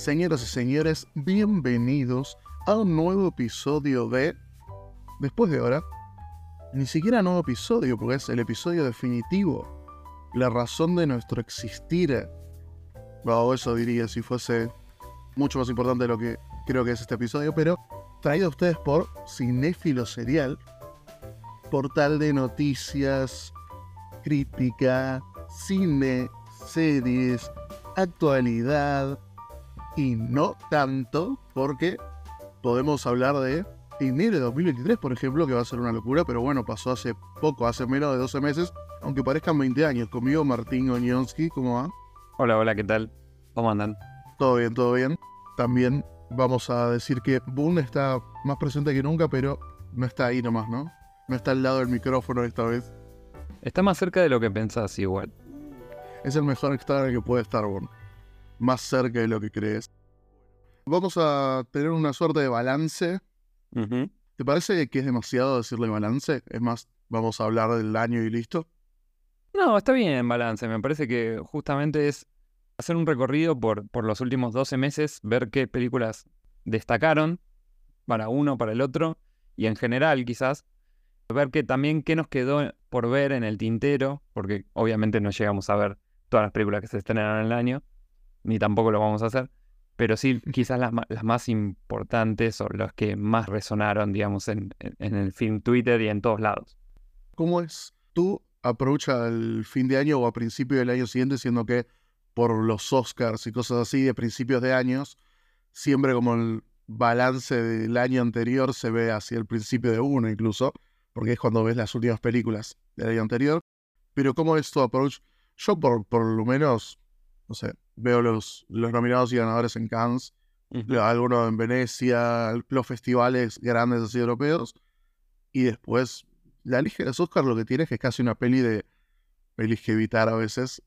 Señoras y señores, bienvenidos a un nuevo episodio de Después de hora. Ni siquiera nuevo episodio, porque es el episodio definitivo. La razón de nuestro existir. O eso diría si fuese mucho más importante de lo que creo que es este episodio, pero traído a ustedes por Cinéfilo Serial, portal de noticias, crítica, cine, series, actualidad y no tanto porque podemos hablar de enero de 2023, por ejemplo, que va a ser una locura, pero bueno, pasó hace poco, hace menos de 12 meses, aunque parezcan 20 años. Conmigo Martín Oñonsky, ¿cómo va? Hola, hola, ¿qué tal? ¿Cómo andan? Todo bien, todo bien. También vamos a decir que Boone está más presente que nunca, pero no está ahí nomás, ¿no? No está al lado del micrófono esta vez. Está más cerca de lo que pensás igual. Es el mejor extra que puede estar, Boone. Más cerca de lo que crees. Vamos a tener una suerte de balance. ¿Te parece que es demasiado decirle balance? Es más, vamos a hablar del año y listo. No, está bien balance. Me parece que justamente es hacer un recorrido por, por los últimos 12 meses, ver qué películas destacaron para uno, para el otro, y en general quizás, ver que también qué nos quedó por ver en el tintero, porque obviamente no llegamos a ver todas las películas que se estrenaron en el año, ni tampoco lo vamos a hacer, pero sí quizás las, las más importantes o las que más resonaron, digamos, en, en el film Twitter y en todos lados. ¿Cómo es tu approach al fin de año o a principio del año siguiente, siendo que por los Oscars y cosas así de principios de años, siempre como el balance del año anterior se ve hacia el principio de uno incluso, porque es cuando ves las últimas películas del año anterior. Pero ¿cómo es tu approach? Yo por, por lo menos, no sé, veo los, los nominados y ganadores en Cannes, algunos en Venecia, los festivales grandes así europeos, y después la lista de los Oscars lo que tiene es que es casi una peli de pelis que evitar a veces.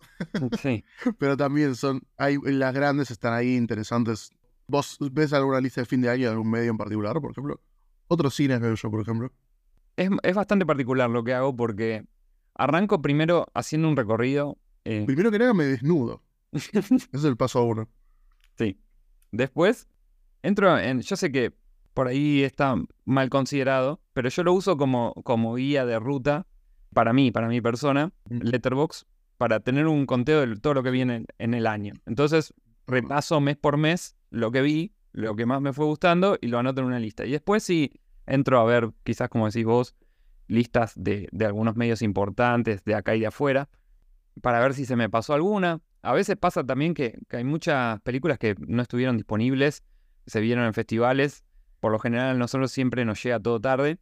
Sí. Pero también son, hay, las grandes están ahí interesantes. ¿Vos ves alguna lista de fin de año de algún medio en particular, por ejemplo? Otros cines veo yo, por ejemplo. Es, es bastante particular lo que hago porque arranco primero haciendo un recorrido. eh, Primero que nada me desnudo. Es el paso uno. sí. Después entro en. Yo sé que por ahí está mal considerado, pero yo lo uso como, como guía de ruta para mí, para mi persona, Letterbox, para tener un conteo de todo lo que viene en, en el año. Entonces, repaso mes por mes lo que vi, lo que más me fue gustando y lo anoto en una lista. Y después sí entro a ver, quizás como decís vos, listas de, de algunos medios importantes de acá y de afuera, para ver si se me pasó alguna. A veces pasa también que, hay muchas películas que no estuvieron disponibles, se vieron en festivales. Por lo general nosotros siempre nos llega todo tarde,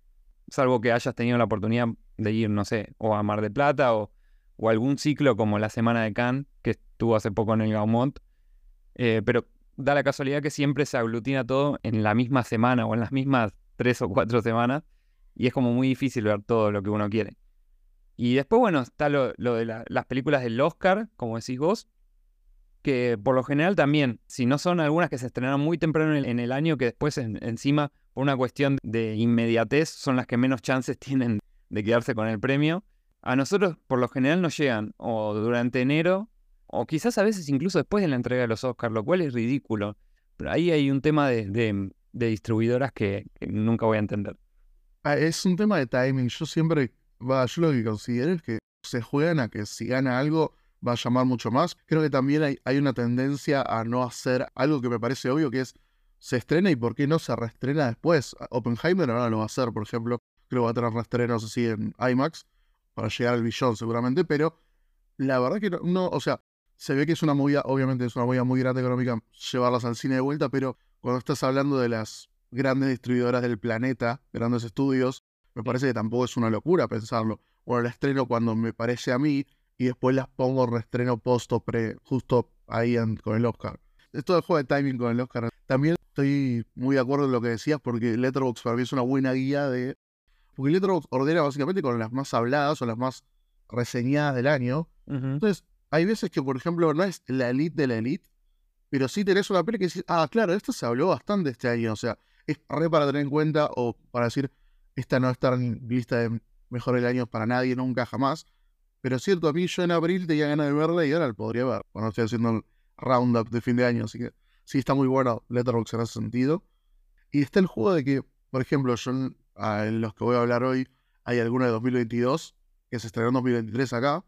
salvo que hayas tenido la oportunidad de ir, no sé, o a Mar del Plata o, o algún ciclo como la Semana de Cannes, que estuvo hace poco en el Gaumont. Eh, pero da la casualidad que siempre se aglutina todo en la misma semana o en las mismas tres o cuatro semanas y es como muy difícil ver todo lo que uno quiere. Y después, bueno, está lo, de la- las películas del Oscar, como decís vos, que por lo general también, si no son algunas que se estrenaron muy temprano en el, año, que después en- encima, por una cuestión de inmediatez, son las que menos chances tienen de quedarse con el premio. A nosotros, por lo general, nos llegan o durante enero, o quizás a veces incluso después de la entrega de los Oscars, lo cual es ridículo. Pero ahí hay un tema de, de- de distribuidoras que, que nunca voy a entender. Ah, es un tema de timing. Yo siempre, va, yo lo que considero es que se juegan a que si gana algo va a llamar mucho más. Creo que también hay, hay una tendencia a no hacer algo que me parece obvio, que es se estrena y por qué no se reestrena después. Oppenheimer ahora lo va a hacer, por ejemplo. Creo que va a tener reestrenos así en IMAX para llegar al billón seguramente, pero la verdad que no, no, o sea, se ve que es una movida, obviamente es una movida muy grande económica llevarlas al cine de vuelta, pero cuando estás hablando de las grandes distribuidoras del planeta, grandes estudios, me parece que tampoco es una locura pensarlo. Bueno, la estreno cuando me parece a mí y después las pongo reestreno post o pre, justo ahí en- con el Oscar. Esto del juego de timing con el Oscar. También estoy muy de acuerdo en lo que decías porque Letterboxd para mí es una buena guía de... Porque Letterboxd ordena básicamente con las más habladas o las más reseñadas del año. Entonces, hay veces que, por ejemplo, no es la elite de la elite, pero sí tenés una peli que decís, ah, claro, esto se habló bastante este año, o sea, es re para tener en cuenta o para decir, esta no está en lista de mejor del año para nadie, nunca, jamás. Pero es cierto, a mí yo en abril tenía ganas de verla y ahora la podría ver, cuando estoy haciendo el roundup de fin de año, así que sí está muy bueno Letterboxd en ese sentido. Y está el juego de que, por ejemplo, yo en, en los que voy a hablar hoy, hay alguna de 2022 que se estrenó en 2023 acá.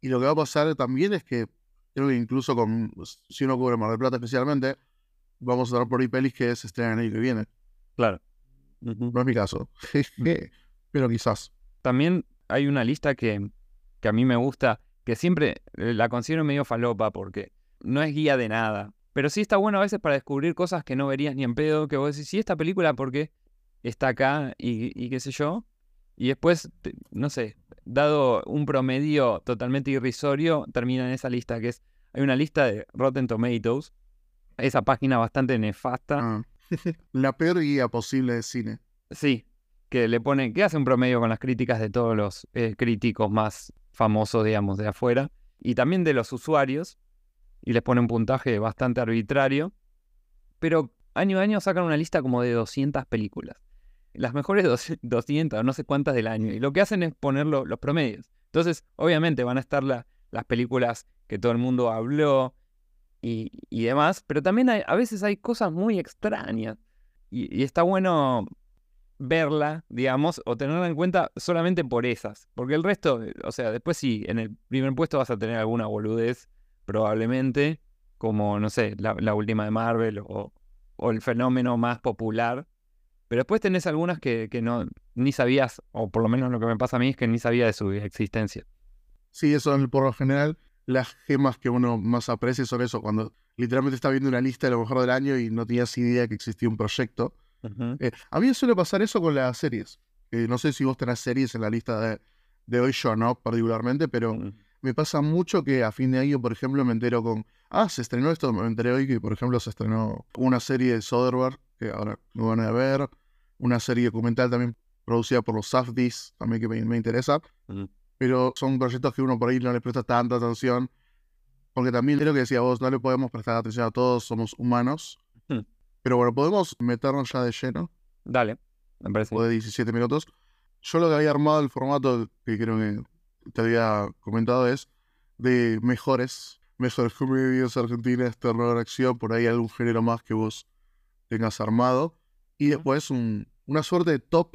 Y lo que va a pasar también es que creo que incluso con, si uno cubre Mar del Plata especialmente, vamos a dar por ahí pelis que se estrenan el año que viene. Claro. No es mi caso. Pero quizás. También hay una lista que, que a mí me gusta, que siempre eh, la considero medio falopa porque no es guía de nada. Pero sí está bueno a veces para descubrir cosas que no verías ni en pedo, que vos decís, sí, esta película, porque está acá? Y, y qué sé yo. Y después, no sé, dado un promedio totalmente irrisorio, termina en esa lista, que es, hay una lista de Rotten Tomatoes, esa página bastante nefasta. Ah. La peor guía posible de cine. Sí, que le pone, que hace un promedio con las críticas de todos los eh, críticos más famosos, digamos, de afuera, y también de los usuarios, y les pone un puntaje bastante arbitrario, pero año a año sacan una lista como de 200 películas. Las mejores 200, no sé cuántas del año, y lo que hacen es poner los promedios. Entonces, obviamente van a estar las películas que todo el mundo habló y, demás, pero también a veces hay cosas muy extrañas. y está bueno verla, digamos, o tenerla en cuenta solamente por esas. Porque el resto, eh, o sea, después sí, en el primer puesto vas a tener alguna boludez, probablemente, como, no sé, la, última de Marvel o, el fenómeno más popular. Pero después tenés algunas que, que, no ni sabías, o por lo menos lo que me pasa a mí es que ni sabía de su existencia. Sí, eso es por lo general las gemas que uno más aprecia son eso, cuando literalmente está viendo una lista de lo mejor del año y no tenías idea que existía un proyecto eh, a mí suele pasar eso con las series. no sé si vos tenés series en la lista de, de hoy, yo no particularmente, pero Mm. me pasa mucho que a fin de año, por ejemplo, me entero con, ah, se estrenó esto, me enteré hoy que, por ejemplo, se estrenó una serie de Soderbergh, que ahora me van a ver, una serie documental también producida por los Safdies, también que me, me interesa, Mm. Pero son proyectos que uno por ahí no le presta tanta atención, porque también creo que decía vos, no le podemos prestar atención a todos, somos humanos. Hmm. Pero bueno, podemos meternos ya de lleno, Dale, me parece. o de 17 minutos. Yo lo que había armado el formato que creo que te había comentado es de mejores, mejores comedias argentinas, terror, acción, por ahí algún género más que vos tengas armado. Y después un- una suerte de top,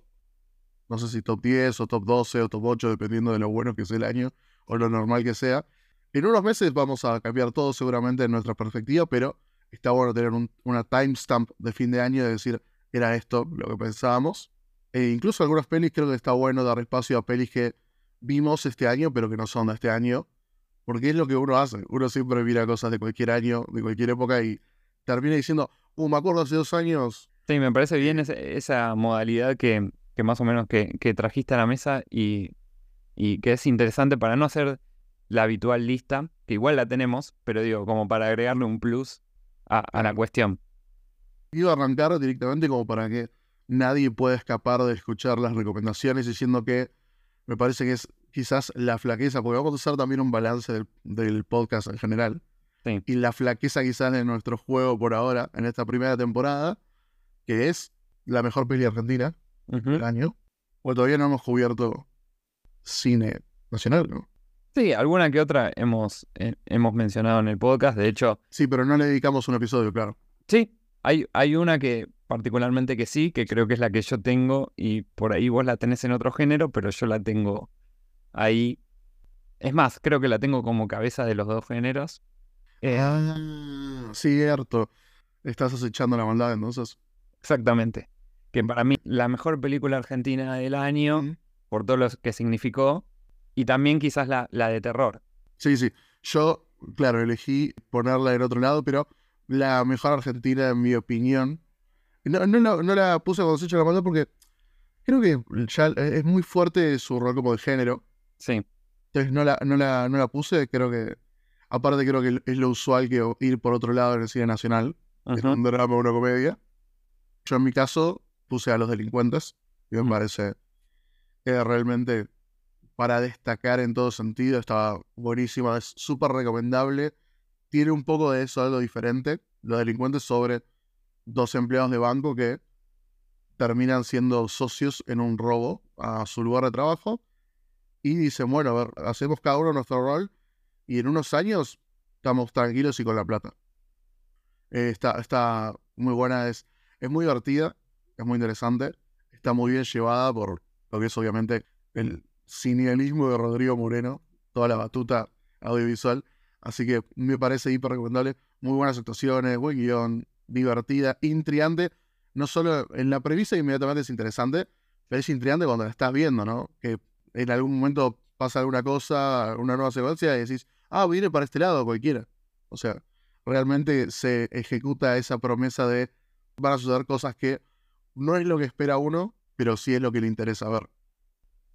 no sé si top 10 o top 12 o top 8, dependiendo de lo bueno que sea el año o lo normal que sea. En unos meses vamos a cambiar todo seguramente en nuestra perspectiva, pero está bueno tener un- una timestamp de fin de año de decir, era esto lo que pensábamos. E incluso algunas pelis creo que está bueno dar espacio a pelis que vimos este año, pero que no son de este año, porque es lo que uno hace. Uno siempre mira cosas de cualquier año, de cualquier época y termina diciendo, uh, me acuerdo hace dos años. Sí, me parece bien ese- esa modalidad que, que más o menos que, que trajiste a la mesa y, y que es interesante para no hacer la habitual lista, que igual la tenemos, pero digo, como para agregarle un plus a, a la cuestión. Iba a arrancar directamente como para que nadie pueda escapar de escuchar las recomendaciones, diciendo que me parece que es quizás la flaqueza, porque vamos a hacer también un balance del, del podcast en general. Sí. Y la flaqueza quizás de nuestro juego por ahora, en esta primera temporada, que es la mejor peli argentina Ujú. del año. O todavía no hemos cubierto cine nacional, ¿no? Sí, alguna que otra hemos, eh, hemos mencionado en el podcast. De hecho, Sí, pero no le dedicamos un episodio, claro. sí, hay, hay una que particularmente que sí, que creo que es la que yo tengo y por ahí vos la tenés en otro género, pero yo la tengo ahí. Es más, creo que la tengo como cabeza de los dos géneros. Eh, Ah, cierto. Estás acechando la maldad, entonces. Exactamente. Que para mí la mejor película argentina del año, por todo lo que significó, y también quizás la, la de terror. Sí, sí. Yo, claro, elegí ponerla en otro lado, pero la mejor argentina, en mi opinión. No, no, la- no la puse cuando se la porque creo que ya es muy fuerte su rol como de género. Sí, Entonces no la, no la, no la puse. Creo que. Aparte, creo que es lo usual que ir por otro lado en el cine nacional. en ujú, un drama o una comedia. Yo en mi caso puse a los delincuentes. Y me Mm. parece que realmente para destacar en todo sentido estaba buenísima. Es súper recomendable. Tiene un poco de eso, algo diferente. Los delincuentes sobre dos empleados de banco que terminan siendo socios en un robo a su lugar de trabajo. Y dicen, bueno, a ver, hacemos cada uno nuestro rol y en unos años estamos tranquilos y con la plata. Eh, está, está muy buena, es, es muy divertida, es muy interesante, está muy bien llevada por lo que es obviamente el cinealismo de Rodrigo Moreno, toda la batuta audiovisual. Así que me parece hiper recomendable. Muy buenas actuaciones, buen guion, divertida, intrigante. No solo en la premisa inmediatamente es interesante, pero es intrigante cuando la estás viendo, ¿no? Que en algún momento pasa alguna cosa, una nueva secuencia y decís, ah, viene para este lado cualquiera. O sea, realmente se ejecuta esa promesa de van a suceder cosas que no es lo que espera uno, pero sí es lo que le interesa ver.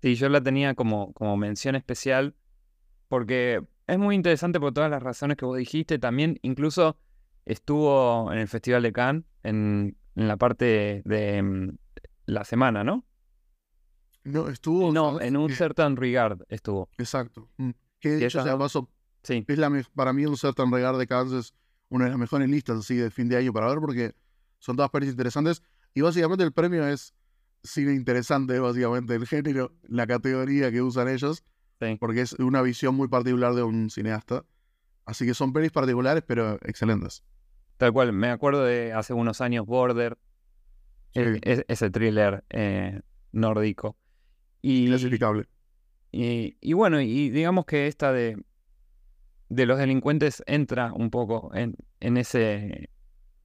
Sí, yo la tenía como, como mención especial porque es muy interesante por todas las razones que vos dijiste. También incluso estuvo en el Festival de Cannes, en, la parte de, mm, la semana, ¿no? No, estuvo... No, en un certain regard estuvo. Exacto. Mm. Que de hecho, sí. es la, para mí un certain regard de Cannes es una de las mejores listas así de fin de año para ver porque son todas pelis interesantes y básicamente el premio es cine interesante, básicamente el género, la categoría que usan ellos, porque es una visión muy particular de un cineasta. Así que son pelis particulares, pero excelentes. Tal cual, me acuerdo de hace unos años Border, e, ese thriller eh, nórdico. Y, Clasificable. Y, y, bueno, y digamos que esta de, de los delincuentes entra un poco en, en, ese,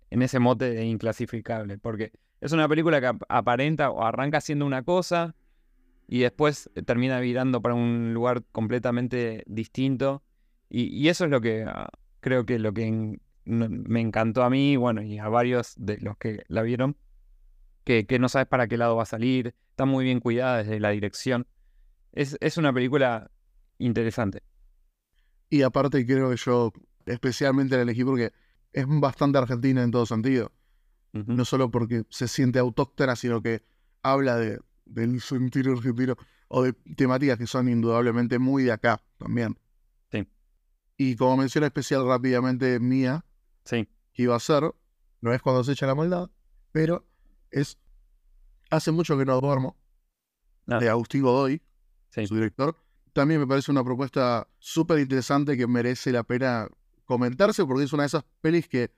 en ese mote de inclasificable, porque es una película que aparenta o arranca siendo una cosa y después eh, termina virando para un lugar completamente distinto. Y, eso es lo que ah, creo que lo que me encantó a mí, bueno, y a varios de los que la vieron, que, no sabes para qué lado va a salir, está muy bien cuidada desde la dirección. Es, es una película interesante. Y aparte creo que yo especialmente la elegí porque es bastante argentina en todo sentido no solo porque se siente autóctona, sino que habla de, del sentir argentino o de temáticas que son indudablemente muy de acá también. Sí. Y como mención especial rápidamente mía, sí. que iba a ser, no es cuando se echa la maldad, pero es Hace mucho que no duermo, ah. de Agustín Godoy, su director. También me parece una propuesta súper interesante que merece la pena comentarse porque es una de esas pelis que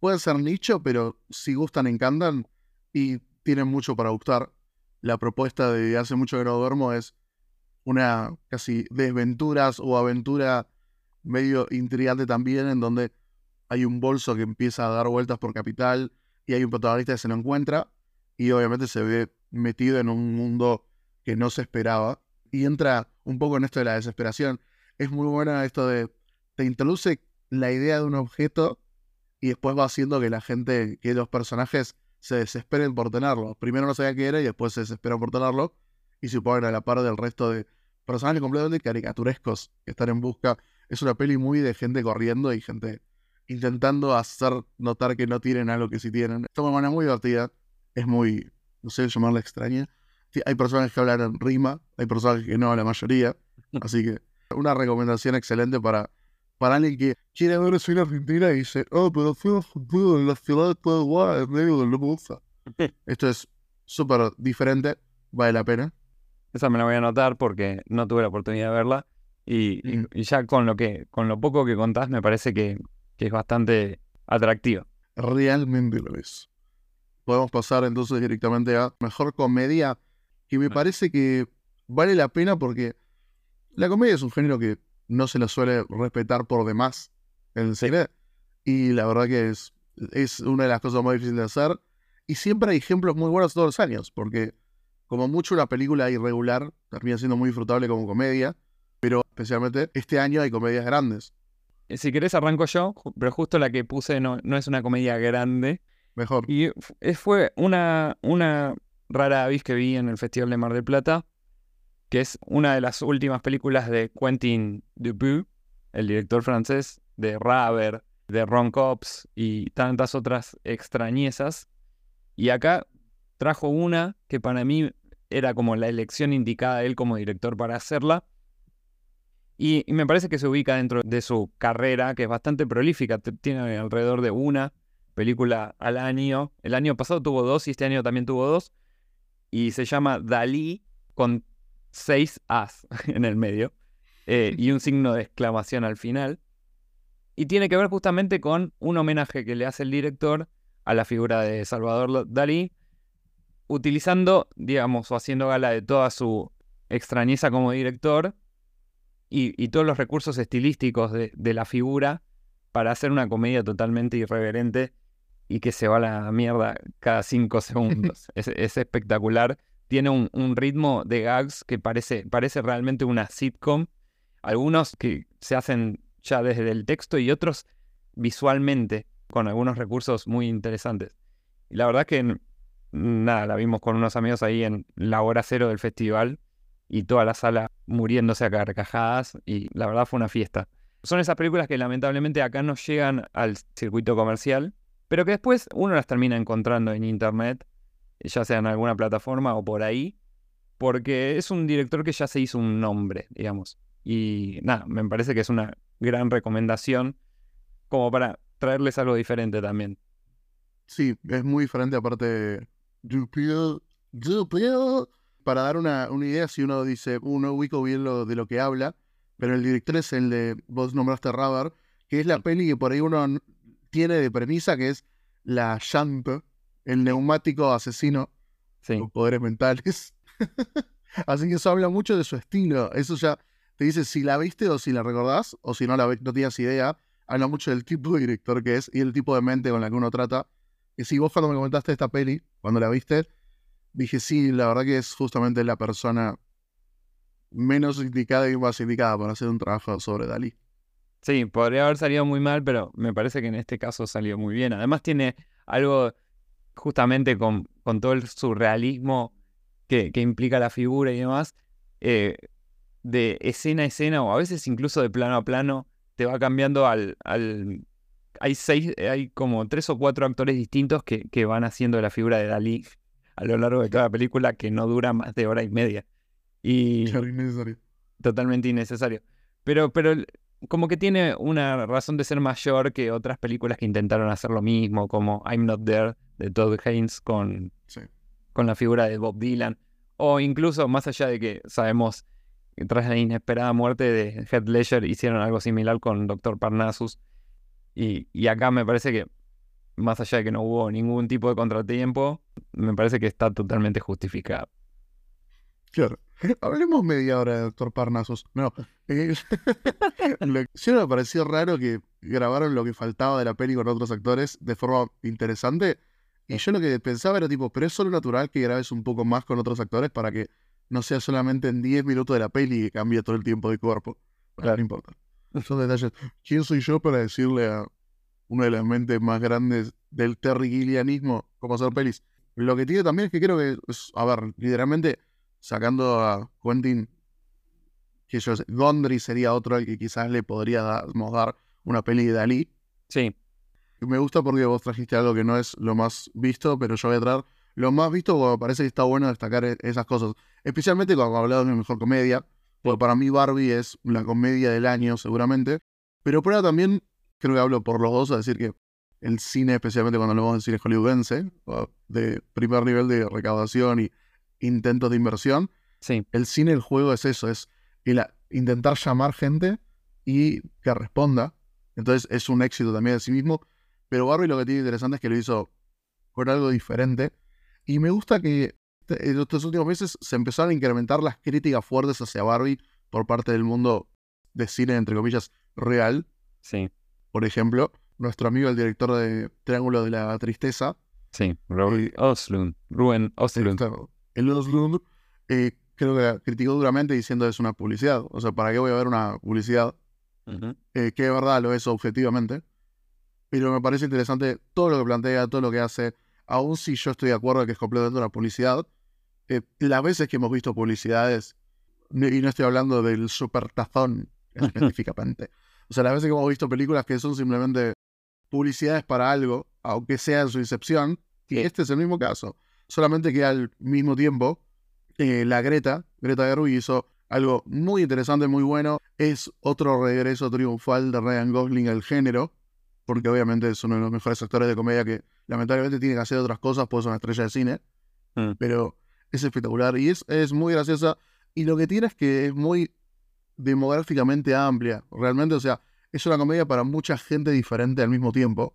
pueden ser nicho, pero si gustan, encantan y tienen mucho para gustar. La propuesta de hace mucho que no duermo es una casi desventuras o aventura medio intrigante también, en donde hay un bolso que empieza a dar vueltas por capital y hay un protagonista que se lo encuentra y obviamente se ve metido en un mundo que no se esperaba y entra un poco en esto de la desesperación. Es muy buena esto de, te introduce la idea de un objeto y después va haciendo que la gente, que los personajes se desesperen por tenerlo. Primero no sabían qué era y después se desesperan por tenerlo y se ponen a la par del resto de personajes completamente caricaturescos que están en busca. Es una peli muy de gente corriendo y gente intentando hacer notar que no tienen algo que sí tienen. Es una manera muy divertida, es muy, no sé, llamarla extraña. Hay personajes que hablan en rima, hay personajes que no, la mayoría. Así que una recomendación excelente para para alguien que quiere ver eso en Argentina y dice, oh, pero fui en la ciudad de Paraguay, en medio de la Esto es súper diferente, vale la pena. Esa me la voy a anotar porque no tuve la oportunidad de verla. Y, mm. ya con lo que, con lo poco que contás, me parece que, es bastante atractiva. Realmente lo es. Podemos pasar entonces directamente a mejor comedia, que me parece que vale la pena porque la comedia es un género que no se lo suele respetar por demás en el cine. Y la verdad que es, es una de las cosas más difíciles de hacer. Y siempre hay ejemplos muy buenos todos los años, porque como mucho una película irregular termina siendo muy disfrutable como comedia, pero especialmente este año hay comedias grandes. Eh, si querés arranco yo, pero justo la que puse no, no es una comedia grande. Mejor. Y fue una, una rara avis que vi en el Festival de Mar del Plata, que es una de las últimas películas de Quentin Dupieux, el director francés de Raver, de Ron Cops y tantas otras extrañezas. Y acá trajo una que para mí era como la elección indicada él como director para hacerla. Y, me parece que se ubica dentro de su carrera, que es bastante prolífica. Tiene alrededor de una película al año. El año pasado tuvo dos y este año también tuvo dos. Y se llama Dalí, con seis As en el medio eh, y un signo de exclamación al final. Y tiene que ver justamente con un homenaje que le hace el director a la figura de Salvador Dalí, utilizando, digamos, o haciendo gala de toda su extrañeza como director y, todos los recursos estilísticos de, la figura para hacer una comedia totalmente irreverente y que se va a la mierda cada cinco segundos. es, espectacular. Tiene un, ritmo de gags que parece, parece realmente una sitcom. Algunos que se hacen ya desde el texto y otros visualmente, con algunos recursos muy interesantes. Y la verdad que nada, la vimos con unos amigos ahí en la hora cero del festival y toda la sala muriéndose a carcajadas y la verdad fue una fiesta. Son esas películas que lamentablemente acá no llegan al circuito comercial, pero que después uno las termina encontrando en internet, ya sea en alguna plataforma o por ahí, porque es un director que ya se hizo un nombre, digamos. Y nada, me parece que es una gran recomendación como para traerles algo diferente también. Sí, es muy diferente aparte. Para dar una, idea, si uno dice, uno ubico bien lo, de lo que habla, pero el director es el de, vos nombraste Rubber, que es la peli que por ahí uno tiene de premisa, que es la Shunt, el neumático asesino con poderes mentales. Así que eso habla mucho de su estilo. Eso ya te dice si la viste o si la recordás, o si no la no tienes idea. Habla mucho del tipo de director que es y el tipo de mente con la que uno trata. Y si vos cuando me comentaste esta peli, cuando la viste, dije, sí, la verdad que es justamente la persona menos indicada y más indicada para hacer un trabajo sobre Dalí. Sí, podría haber salido muy mal, pero me parece que en este caso salió muy bien. Además tiene algo justamente con, con todo el surrealismo que, que, implica la figura y demás, eh, de escena a escena o a veces incluso de plano a plano, te va cambiando al... al hay seis, hay como tres o cuatro actores distintos que, que van haciendo la figura de Dalí a lo largo de toda la película que no dura más de hora y media. Y innecesario. Totalmente innecesario. Pero, pero como que tiene una razón de ser mayor que otras películas que intentaron hacer lo mismo, como I'm Not There de Todd Haynes con, con la figura de Bob Dylan. O incluso más allá de que sabemos que tras la inesperada muerte de Heath Ledger hicieron algo similar con Dr. Parnassus. Y, y acá me parece que más allá de que no hubo ningún tipo de contratiempo, me parece que está totalmente justificado. Claro. Hablemos media hora de Doctor Parnasos. No. Eh, sí me pareció raro que grabaron lo que faltaba de la peli con otros actores de forma interesante. Y yo lo que pensaba era tipo, pero es solo natural que grabes un poco más con otros actores para que no sea solamente en 10 minutos de la peli y cambie todo el tiempo de cuerpo. Claro, no importa. Son detalles. ¿Quién soy yo para decirle a una de las mentes más grandes del terrigilianismo como hacer pelis. Lo que tiene también es que creo que, a ver, literalmente sacando a Quentin, que yo sé, Gondry sería otro al que quizás le podríamos dar una peli de Dalí. Sí. Me gusta porque vos trajiste algo que no es lo más visto, pero yo voy a traer lo más visto porque me parece que está bueno destacar e-, esas cosas. Especialmente cuando hablado de mejor comedia, porque para mí Barbie es la comedia del año seguramente, pero prueba también creo que hablo por los dos a decir que el cine, especialmente cuando hablamos de cine hollywoodense, de primer nivel de recaudación y intentos de inversión, sí. el cine, el juego es eso, es intentar llamar gente y que responda. Entonces es un éxito también de sí mismo. Pero Barbie lo que tiene interesante es que lo hizo con algo diferente. Y me gusta que en estos últimos meses se empezaron a incrementar las críticas fuertes hacia Barbie por parte del mundo de cine, entre comillas, real. Sí por ejemplo, nuestro amigo el director de Triángulo de la Tristeza. Sí, Ruben eh, Oslund. Ruben Oslund. El Oslund eh, creo que criticó duramente diciendo es una publicidad. O sea, ¿para qué voy a ver una publicidad? Eh, que de verdad lo es objetivamente. Pero me parece interesante todo lo que plantea, todo lo que hace. Aún si yo estoy de acuerdo que es completamente una publicidad, las veces que hemos visto publicidades, y no estoy hablando del supertazón específicamente, o sea, las veces que hemos visto películas que son simplemente publicidades para algo, aunque sea en su incepción, y este es el mismo caso. Solamente que al mismo tiempo, eh, la Greta, Greta Gerwig hizo algo muy interesante, muy bueno. Es otro regreso triunfal de Ryan Gosling al género, porque obviamente es uno de los mejores actores de comedia que lamentablemente tiene que hacer otras cosas, pues es una estrella de cine. Mm. Pero es espectacular y es, es muy graciosa. Y lo que tiene es que es muy demográficamente amplia. Realmente, o sea, es una comedia para mucha gente diferente al mismo tiempo.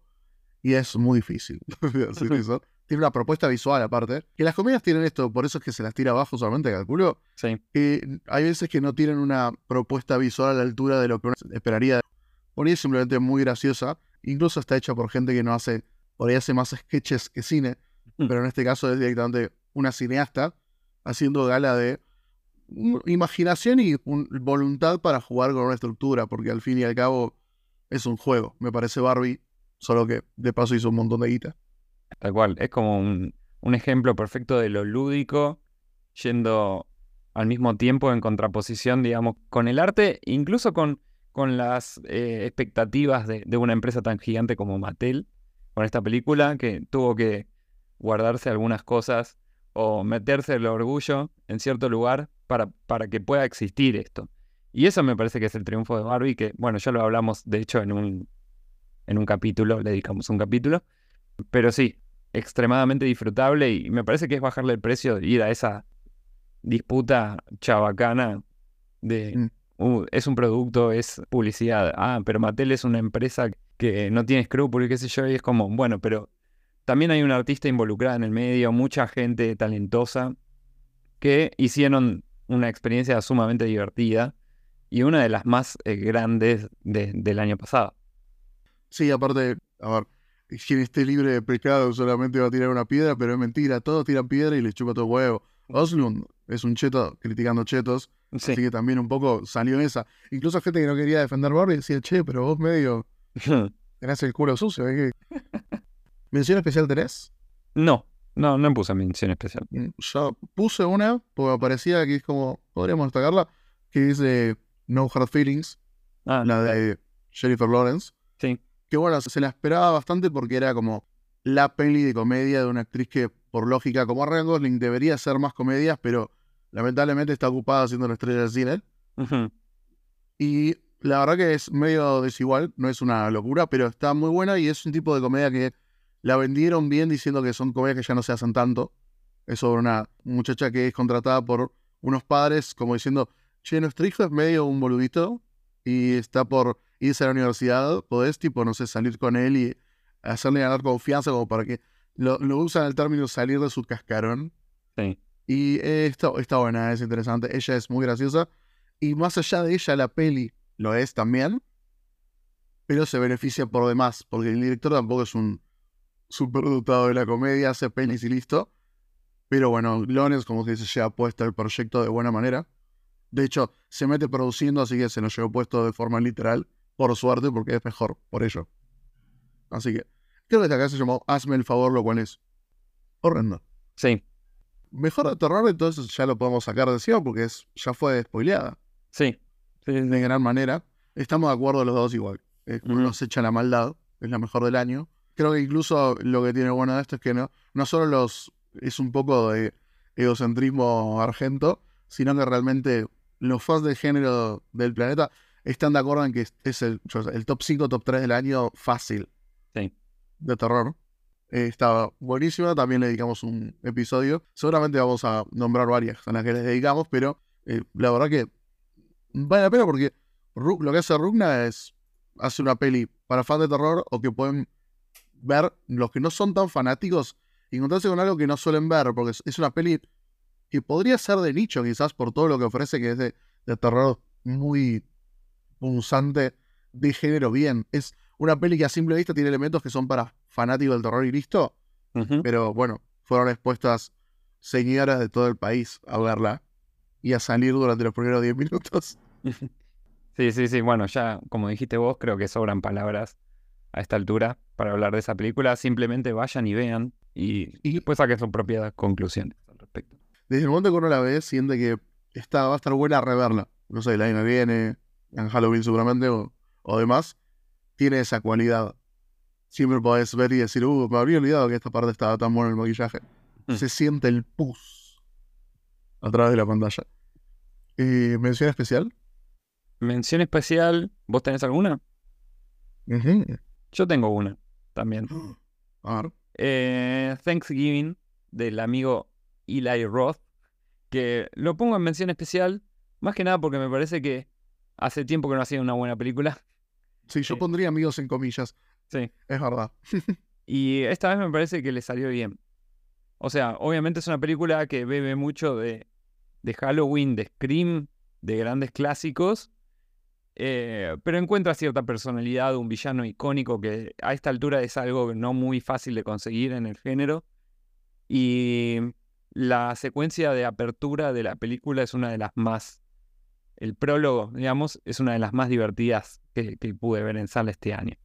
Y es muy difícil decir eso. Tiene una propuesta visual aparte. Que las comedias tienen esto, por eso es que se las tira abajo solamente, calculo. Sí. Que hay veces que no tienen una propuesta visual a la altura de lo que uno esperaría. Por ahí es simplemente muy graciosa. Incluso está hecha por gente que no hace, por ahí hace más sketches que cine. Mm. Pero en este caso es directamente una cineasta haciendo gala de imaginación y un- voluntad para jugar con una estructura, porque al fin y al cabo es un juego. Me parece Barbie, solo que de paso hizo un montón de guita. Tal cual. Es como un, ejemplo perfecto de lo lúdico, yendo al mismo tiempo en contraposición, digamos, con el arte, incluso con, con las eh, expectativas de, de una empresa tan gigante como Mattel, con esta película, que tuvo que guardarse algunas cosas o meterse el orgullo en cierto lugar para, para que pueda existir esto. Y eso me parece que es el triunfo de Barbie, que, bueno, ya lo hablamos, de hecho, en un, en un capítulo, le dedicamos un capítulo. Pero sí, extremadamente disfrutable y me parece que es bajarle el precio, ir a esa disputa chabacana de Mm. uh, es un producto, es publicidad. Ah, pero Mattel es una empresa que no tiene escrúpulos y qué sé yo, y es como, bueno, pero también hay una artista involucrada en el medio, mucha gente talentosa que hicieron una experiencia sumamente divertida y una de las más eh, grandes de- del año pasado. Sí, aparte, a ver, quien esté libre de pecado solamente va a tirar una piedra, pero es mentira, todos tiran piedra y les chupa todo huevo. Oslund es un cheto criticando chetos, Sí. así que también un poco salió esa. Incluso gente que no quería defender Barbie decía, che, pero vos medio tenés el culo sucio. ¿eh? ¿Qué- ¿Mención especial tenés? no, no, no puse mención especial. Mm, Yo puse una, porque me parecía que es como, podríamos destacarla, que de No Hard Feelings, Ah, la de Jennifer Lawrence. sí. Que bueno, se la esperaba bastante porque era como la peli de comedia de una actriz que, por lógica, como Ryan Gosling, debería hacer más comedias, pero lamentablemente está ocupada haciendo la estrella del cine. Y la verdad que es medio desigual, no es una locura, pero está muy buena y es un tipo de comedia que la vendieron bien diciendo que son comedias que ya no se hacen tanto. Es sobre una muchacha que es contratada por unos padres como diciendo, che, nuestro hijo es medio un boludito y está por irse a la universidad, podés tipo, no sé, salir con él y hacerle ganar confianza como para que lo, lo usan el término salir de su cascarón. Sí. Y eh, está, buena, es interesante. Ella es muy graciosa. Y más allá de ella, la peli lo es también. Pero se beneficia por demás, porque el director tampoco es un superdotado de la comedia, hace pelis y listo. Pero bueno, Lawrence como que se lleva puesto el proyecto de buena manera. De hecho, se mete produciendo, así que se lo llevó puesto de forma literal, por suerte, porque es mejor, por ello. Así que, creo que esta acá se llamó Hazme el favor, lo cual es horrendo. Sí, Mejor de terror, entonces ya lo podemos sacar de encima porque es, ya fue spoileada sí. De gran manera. Estamos de acuerdo los dos igual. Eh, se echa la maldad, es la mejor del año. Creo que incluso lo que tiene bueno de esto es que no, no solo los es un poco de egocentrismo argento, sino que realmente los fans del género del planeta están de acuerdo en que es- es el, top 5, top 3 del año fácil Sí. de terror. Eh, estaba buenísima, también le dedicamos un episodio. Seguramente vamos a nombrar varias a las que les dedicamos, pero eh, la verdad que vale la pena porque Ru- lo que hace Rugna es hace una peli para fans de terror o que pueden ver los que no son tan fanáticos y encontrarse con algo que no suelen ver, porque es, es una peli que podría ser de nicho quizás por todo lo que ofrece, que es de, de terror muy punzante, de género bien. Es una peli que a simple vista tiene elementos que son para fanáticos del terror y listo, pero bueno, fueron expuestas señoras de todo el país a verla y a salir durante los primeros 10 minutos. Sí, sí, sí. Bueno, ya como dijiste vos, creo que sobran palabras a esta altura para hablar de esa película. Simplemente vayan y vean y, Y- después saquen sus propias conclusiones al respecto. Desde el momento que uno la ve, siente que está, va a estar buena reverla. No sé, el año viene, en Halloween seguramente, o, o demás, tiene esa cualidad. Siempre podés ver y decir, uh, me habría olvidado que esta parte estaba tan buena el maquillaje. Mm. Se siente el pus a través de la pantalla. Eh, ¿Mención especial? Mención especial, ¿vos tenés alguna? Yo tengo una también. A ver. Eh, Thanksgiving del amigo Eli Roth, que lo pongo en mención especial, más que nada porque me parece que hace tiempo que no hacía una buena película Sí, yo Sí. pondría amigos en comillas, Sí. es verdad. Y esta vez me parece que le salió bien. O sea, obviamente es una película que bebe mucho de, de Halloween, de Scream, de grandes clásicos, eh, pero encuentra cierta personalidad, un villano icónico que a esta altura es algo no muy fácil de conseguir en el género. Y la secuencia de apertura de la película es una de las más... El prólogo, digamos, es una de las más divertidas que, que pude ver en sala este año.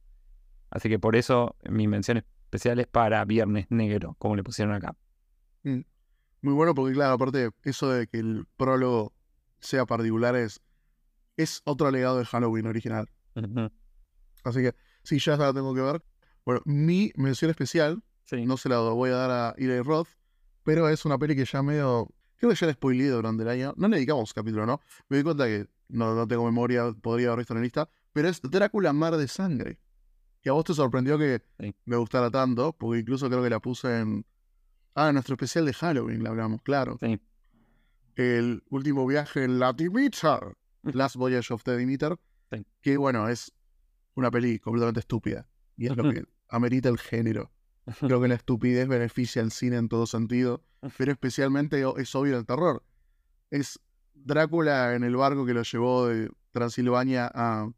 Así que por eso mi mención especial es para Viernes Negro, como le pusieron acá. Mm. Muy bueno porque, claro, aparte, eso de que el prólogo sea particular es, es otro legado de Halloween original. Así que, sí, ya la tengo que ver. Bueno, mi mención especial, Sí. no se la voy a dar a Eli Roth, pero es una peli que ya medio. Creo que ya la spoileé durante el año. No le dedicamos capítulo, ¿no? Me di cuenta que no, no tengo memoria, podría haber visto en la lista. Pero es Drácula Mar de Sangre. Que a vos te sorprendió que Sí. me gustara tanto, porque incluso creo que la puse en. Ah, en nuestro especial de Halloween la hablamos, claro. Sí. El último viaje en la Demeter. Last Voyage of the. Sí. Que bueno, es una peli completamente estúpida. Y es lo que amerita el género. Creo que la estupidez beneficia al cine en todo sentido, pero especialmente es obvio el terror. Es Drácula en el barco que lo llevó de Transilvania a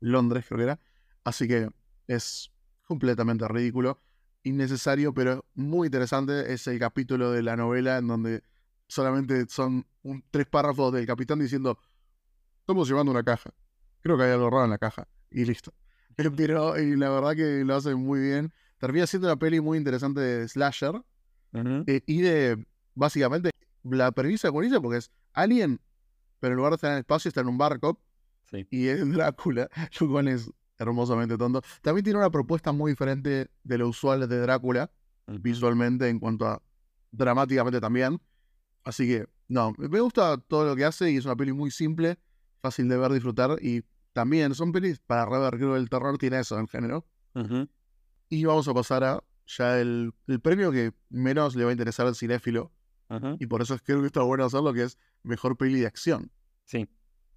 Londres, creo que era. Así que es completamente ridículo, innecesario, pero muy interesante. Es el capítulo de la novela en donde solamente son un- tres párrafos del capitán diciendo: Estamos llevando una caja. Creo que hay algo raro en la caja. Y listo. Pero y la verdad que lo hace muy bien. Termina siendo una peli muy interesante de slasher eh, y de, básicamente, la premisa es buenísima porque es Alien, pero en lugar de estar en el espacio está en un barco Sí. y es Drácula, lo cual es hermosamente tonto. También tiene una propuesta muy diferente de lo usual de Drácula, visualmente en cuanto a dramáticamente también. Así que, no, me gusta todo lo que hace y es una peli muy simple, fácil de ver, disfrutar y también son pelis para rever, creo que el terror tiene eso en género. Ujú. Y vamos a pasar a ya el, el premio que menos le va a interesar al cinéfilo. Y por eso es- creo que está bueno hacerlo, que es mejor peli de acción. Sí.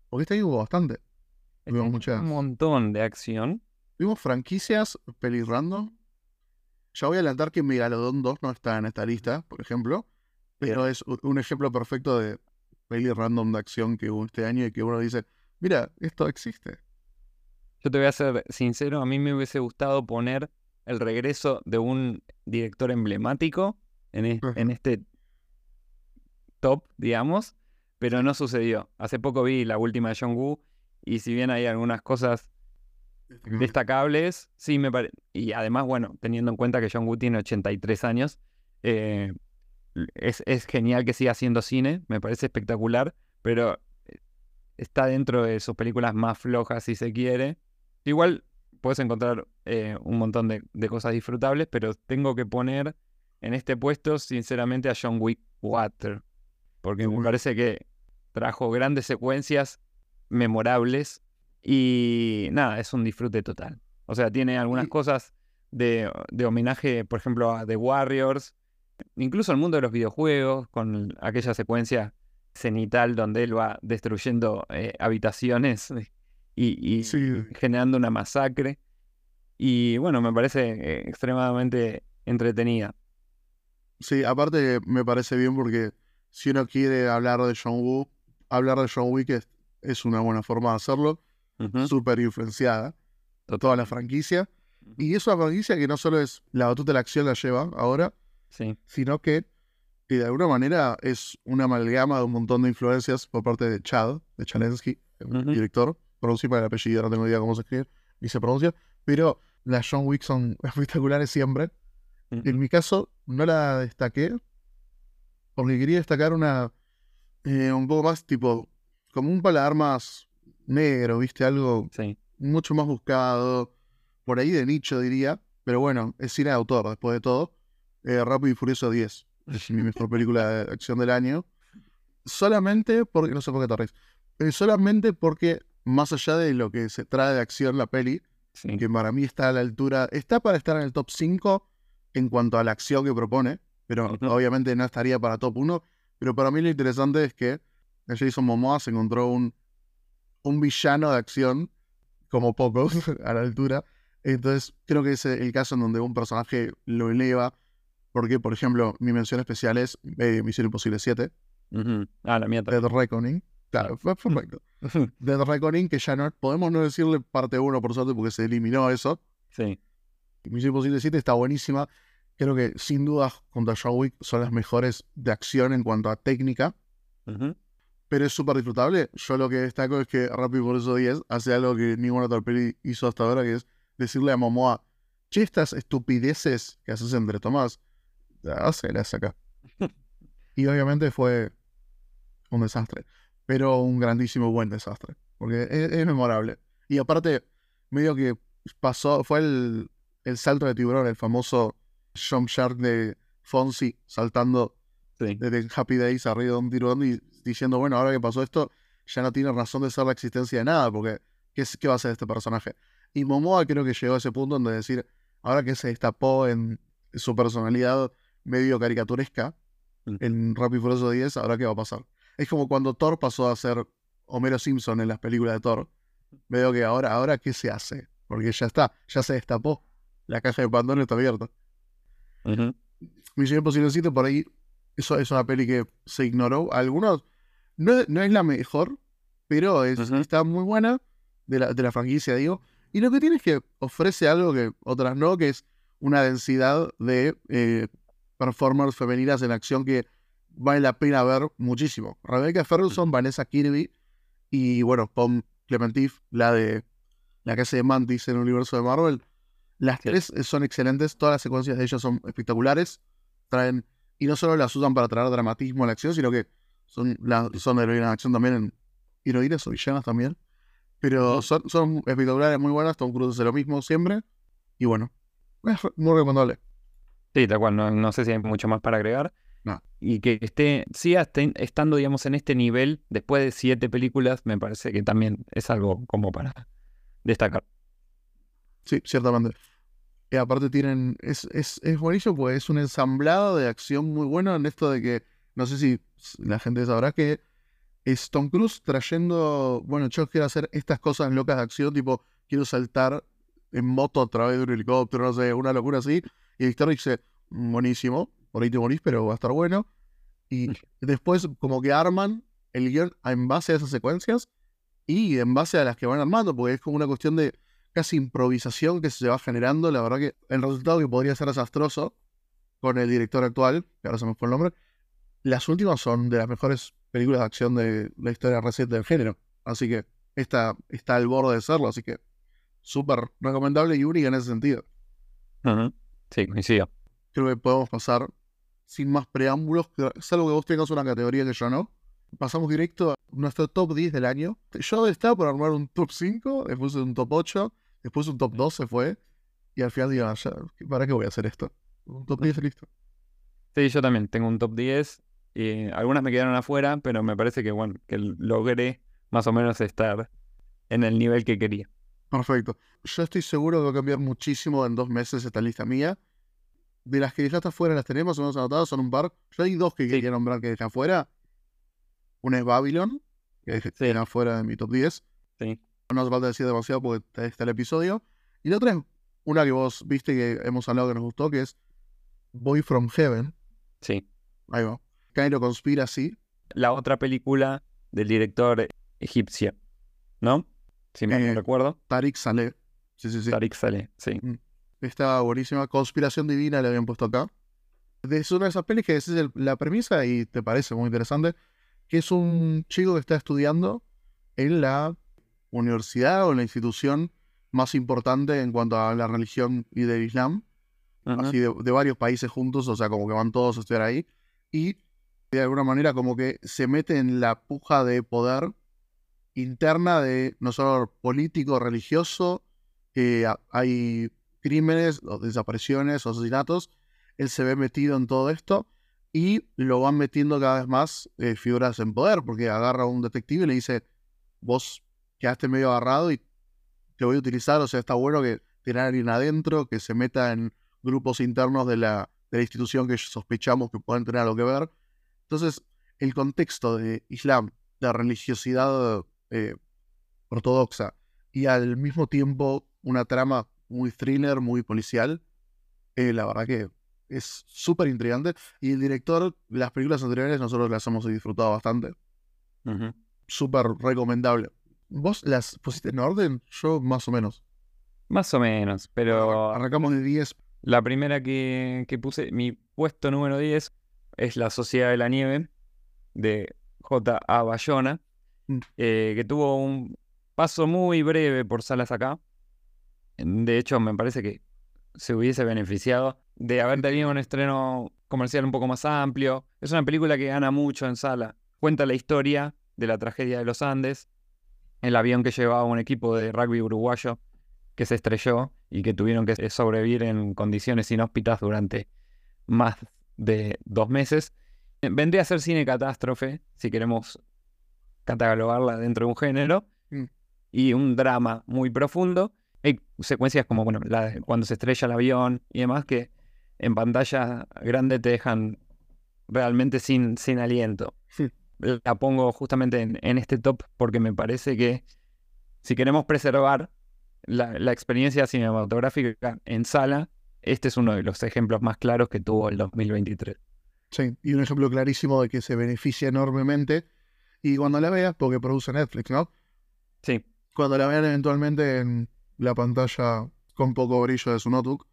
Porque este año hubo bastante. Este, muchas. Un montón de acción. Tuvimos franquicias, pelis random. Ya voy a adelantar que Megalodon 2 no está en esta lista, por ejemplo. Pero es un ejemplo perfecto de peli random de acción que hubo este año y que uno dice, mira, esto existe. Yo te voy a ser sincero, a mí me hubiese gustado poner el regreso de un director emblemático en, es- Ujú. en este top, digamos, pero no sucedió. Hace poco vi la última de John Woo y si bien hay algunas cosas destacables, sí me parece. Y además, bueno, teniendo en cuenta que John Woo tiene 83 años, eh, es, es genial que siga haciendo cine, me parece espectacular, pero eh, está dentro de sus películas más flojas, si se quiere. Igual puedes encontrar eh, un montón de, de cosas disfrutables, pero tengo que poner en este puesto, sinceramente, a John Wick 4, porque me parece que trajo grandes secuencias memorables y nada, es un disfrute total. O sea, tiene algunas cosas de, de homenaje, por ejemplo, a The Warriors, incluso al mundo de los videojuegos, con aquella secuencia cenital donde él va destruyendo eh, habitaciones y, y Sí. generando una masacre. Y bueno, me parece eh, extremadamente entretenida. Sí, aparte me parece bien porque si uno quiere hablar de John Woo, hablar de John Wick es, es una buena forma de hacerlo, Ujú, súper influenciada, total. toda la franquicia. Y es una franquicia que no solo es la batuta de la acción la lleva ahora, Sí, sino que, que de alguna manera es una amalgama de un montón de influencias por parte de Chad, de Chalensky, el director. Pronuncio para el apellido, no tengo idea cómo se escribe, ni se pronuncia, pero las John Wick son espectaculares siempre. En mi caso, no la destaqué porque quería destacar una eh, un poco más tipo, como un paladar más negro, ¿viste? Algo sí. mucho más buscado, por ahí de nicho diría, pero bueno, es cine de autor después de todo. Eh, Rápido y Furioso 10, es mi mejor película de acción del año. Solamente porque, no sé por qué te eh, solamente porque más allá de lo que se trae de acción la peli, sí. que para mí está a la altura, está para estar en el top 5 en cuanto a la acción que propone, pero obviamente no estaría para top 1. Pero para mí lo interesante es que Jason Momoa se encontró un, un villano de acción como pocos a la altura. Entonces, creo que es el caso en donde un personaje lo eleva. Porque, por ejemplo, mi mención especial es eh, Misión Imposible 7. Ah, la mía Dead Reckoning. Claro, fue perfecto. Dead Reckoning, que ya no podemos no decirle parte 1 por suerte porque se eliminó eso. Sí. Misión Imposible 7 está buenísima. Creo que sin duda junto a John Wick son las mejores de acción en cuanto a técnica. Pero es súper disfrutable. Yo lo que destaco es que Rápido por eso 10 hace algo que ninguna otra peli hizo hasta ahora, que es decirle a Momoa, che, estas estupideces que haces entre Tomás, las acá. y obviamente fue un desastre, pero un grandísimo buen desastre, porque es, memorable. Y aparte, medio que pasó, fue el, el salto de tiburón, el famoso jump shark de Fonzie saltando desde Happy Days arriba de un tiburón y diciendo, bueno, ahora que pasó esto, ya no tiene razón de ser la existencia de nada, porque ¿qué, qué va a hacer este personaje? Y Momoa creo que llegó a ese punto donde decir, ahora que se destapó en su personalidad medio caricaturesca, mm. en Rápido y Furioso 10, ahora qué va a pasar. Es como cuando Thor pasó a ser Homero Simpson en las películas de Thor. Veo que ahora, ahora ¿qué se hace? Porque ya está, ya se destapó. La caja de Pandora está abierta. Misión Imposible 7, por ahí, eso es una peli que se ignoró. Algunos, no, no es la mejor, pero está muy buena de la, de la franquicia, digo. Y lo que tiene es que ofrece algo que otras no, que es una densidad de eh, performers femeninas en acción que vale la pena ver muchísimo. Rebecca Ferguson, Vanessa Kirby y bueno, Pom Clementif, la de la que hace de Mantis en el universo de Marvel. Las tres son excelentes, todas las secuencias de ellas son espectaculares. Traen, y no solo las usan para traer dramatismo a la acción, sino que son, la, son heroínas de acción también en heroínas o villanas también. Pero son, son espectaculares, muy buenas. Tom Cruise hace lo mismo siempre. Y bueno, es muy recomendable. Sí, tal cual. No, sé si hay mucho más para agregar. No. Y que esté, siga estando, digamos, en este nivel después de siete películas, me parece que también es algo como para destacar. Sí, ciertamente. Y aparte tienen, es, es, es buenísimo porque es un ensamblado de acción muy bueno en esto de que, no sé si la gente sabrá que es Tom Cruise trayendo, bueno, yo quiero hacer estas cosas locas de acción, tipo, quiero saltar en moto a través de un helicóptero, no sé, una locura así. Y Víctor dice, buenísimo, por ahí te morís, pero va a estar bueno. Y después como que arman el guion en base a esas secuencias y en base a las que van armando, porque es como una cuestión de casi improvisación que se va generando. La verdad que el resultado que podría ser desastroso con el director actual, que ahora se me fue el nombre, las últimas son de las mejores películas de acción de la historia reciente del género. Así que esta está al borde de serlo, así que súper recomendable y única en ese sentido. Sí, coincido. Creo que podemos pasar sin más preámbulos, salvo que vos tengas una categoría que yo no. Pasamos directo a nuestro top 10 del año. Yo estaba por armar un top 5, después un top 8, después un top 12 fue. Y al final digo, ah, ¿para qué voy a hacer esto? Un top 10 listo. Sí, yo también tengo un top 10 y algunas me quedaron afuera, pero me parece que, bueno, que logré más o menos estar en el nivel que quería. Perfecto. Yo estoy seguro que va a cambiar muchísimo en dos meses esta lista mía. De las que dejaste afuera las tenemos, hemos anotado, son un par. Yo hay dos que quería nombrar que dejé afuera. Una es Babylon, que dejé afuera de mi top 10. Sí. No hace falta decir demasiado porque está el episodio. Y la otra es una que vos viste que hemos hablado que nos gustó, que es Boy from Heaven. Sí. Ahí va. Cairo Conspiracy. La otra película del director egipcio, ¿no? Si me eh, recuerdo. Tariq Saleh. Sí, sí, sí. Tariq Saleh, sí. Mm. Está buenísima. Conspiración Divina le habían puesto acá. Es una de esas pelis que decís la premisa y te parece muy interesante. Que es un chico que está estudiando en la universidad o en la institución más importante en cuanto a la religión y del Islam. Así de, de, varios países juntos, o sea, como que van todos a estudiar ahí. Y de alguna manera como que se mete en la puja de poder interna de no solo político, religioso, que hay crímenes, o desapariciones, o asesinatos, él se ve metido en todo esto y lo van metiendo cada vez más eh, figuras en poder, porque agarra a un detective y le dice, vos quedaste medio agarrado y te voy a utilizar, o sea, está bueno que tener a alguien adentro, que se meta en grupos internos de la, de la institución que sospechamos que pueden tener algo que ver, entonces, el contexto de Islam, de religiosidad eh, ortodoxa y al mismo tiempo una trama muy thriller, muy policial. Eh, la verdad que es súper intrigante. Y el director, las películas anteriores nosotros las hemos disfrutado bastante. Súper recomendable. ¿Vos las pusiste en orden? Yo más o menos. Más o menos, pero... Arrancamos de 10. La primera que, que puse, mi puesto número 10, es La Sociedad de la Nieve, de J.A. Bayona, Mm. eh, que tuvo un paso muy breve por salas acá. De hecho, me parece que se hubiese beneficiado de haber tenido un estreno comercial un poco más amplio. Es una película que gana mucho en sala. Cuenta la historia de la tragedia de los Andes, el avión que llevaba un equipo de rugby uruguayo que se estrelló y que tuvieron que sobrevivir en condiciones inhóspitas durante más de dos meses. Vendría a ser cine catástrofe, si queremos catalogarla dentro de un género, Mm. y un drama muy profundo. Hay secuencias como, bueno, la cuando se estrella el avión y demás que en pantalla grande te dejan realmente sin, sin aliento. Sí. La pongo justamente en, en este top porque me parece que si queremos preservar la, la experiencia cinematográfica en sala, este es uno de los ejemplos más claros que tuvo el 2023. Sí, y un ejemplo clarísimo de que se beneficia enormemente. Y cuando la veas, porque produce Netflix, ¿no? Sí, Cuando la vean eventualmente en la pantalla con poco brillo de su notebook,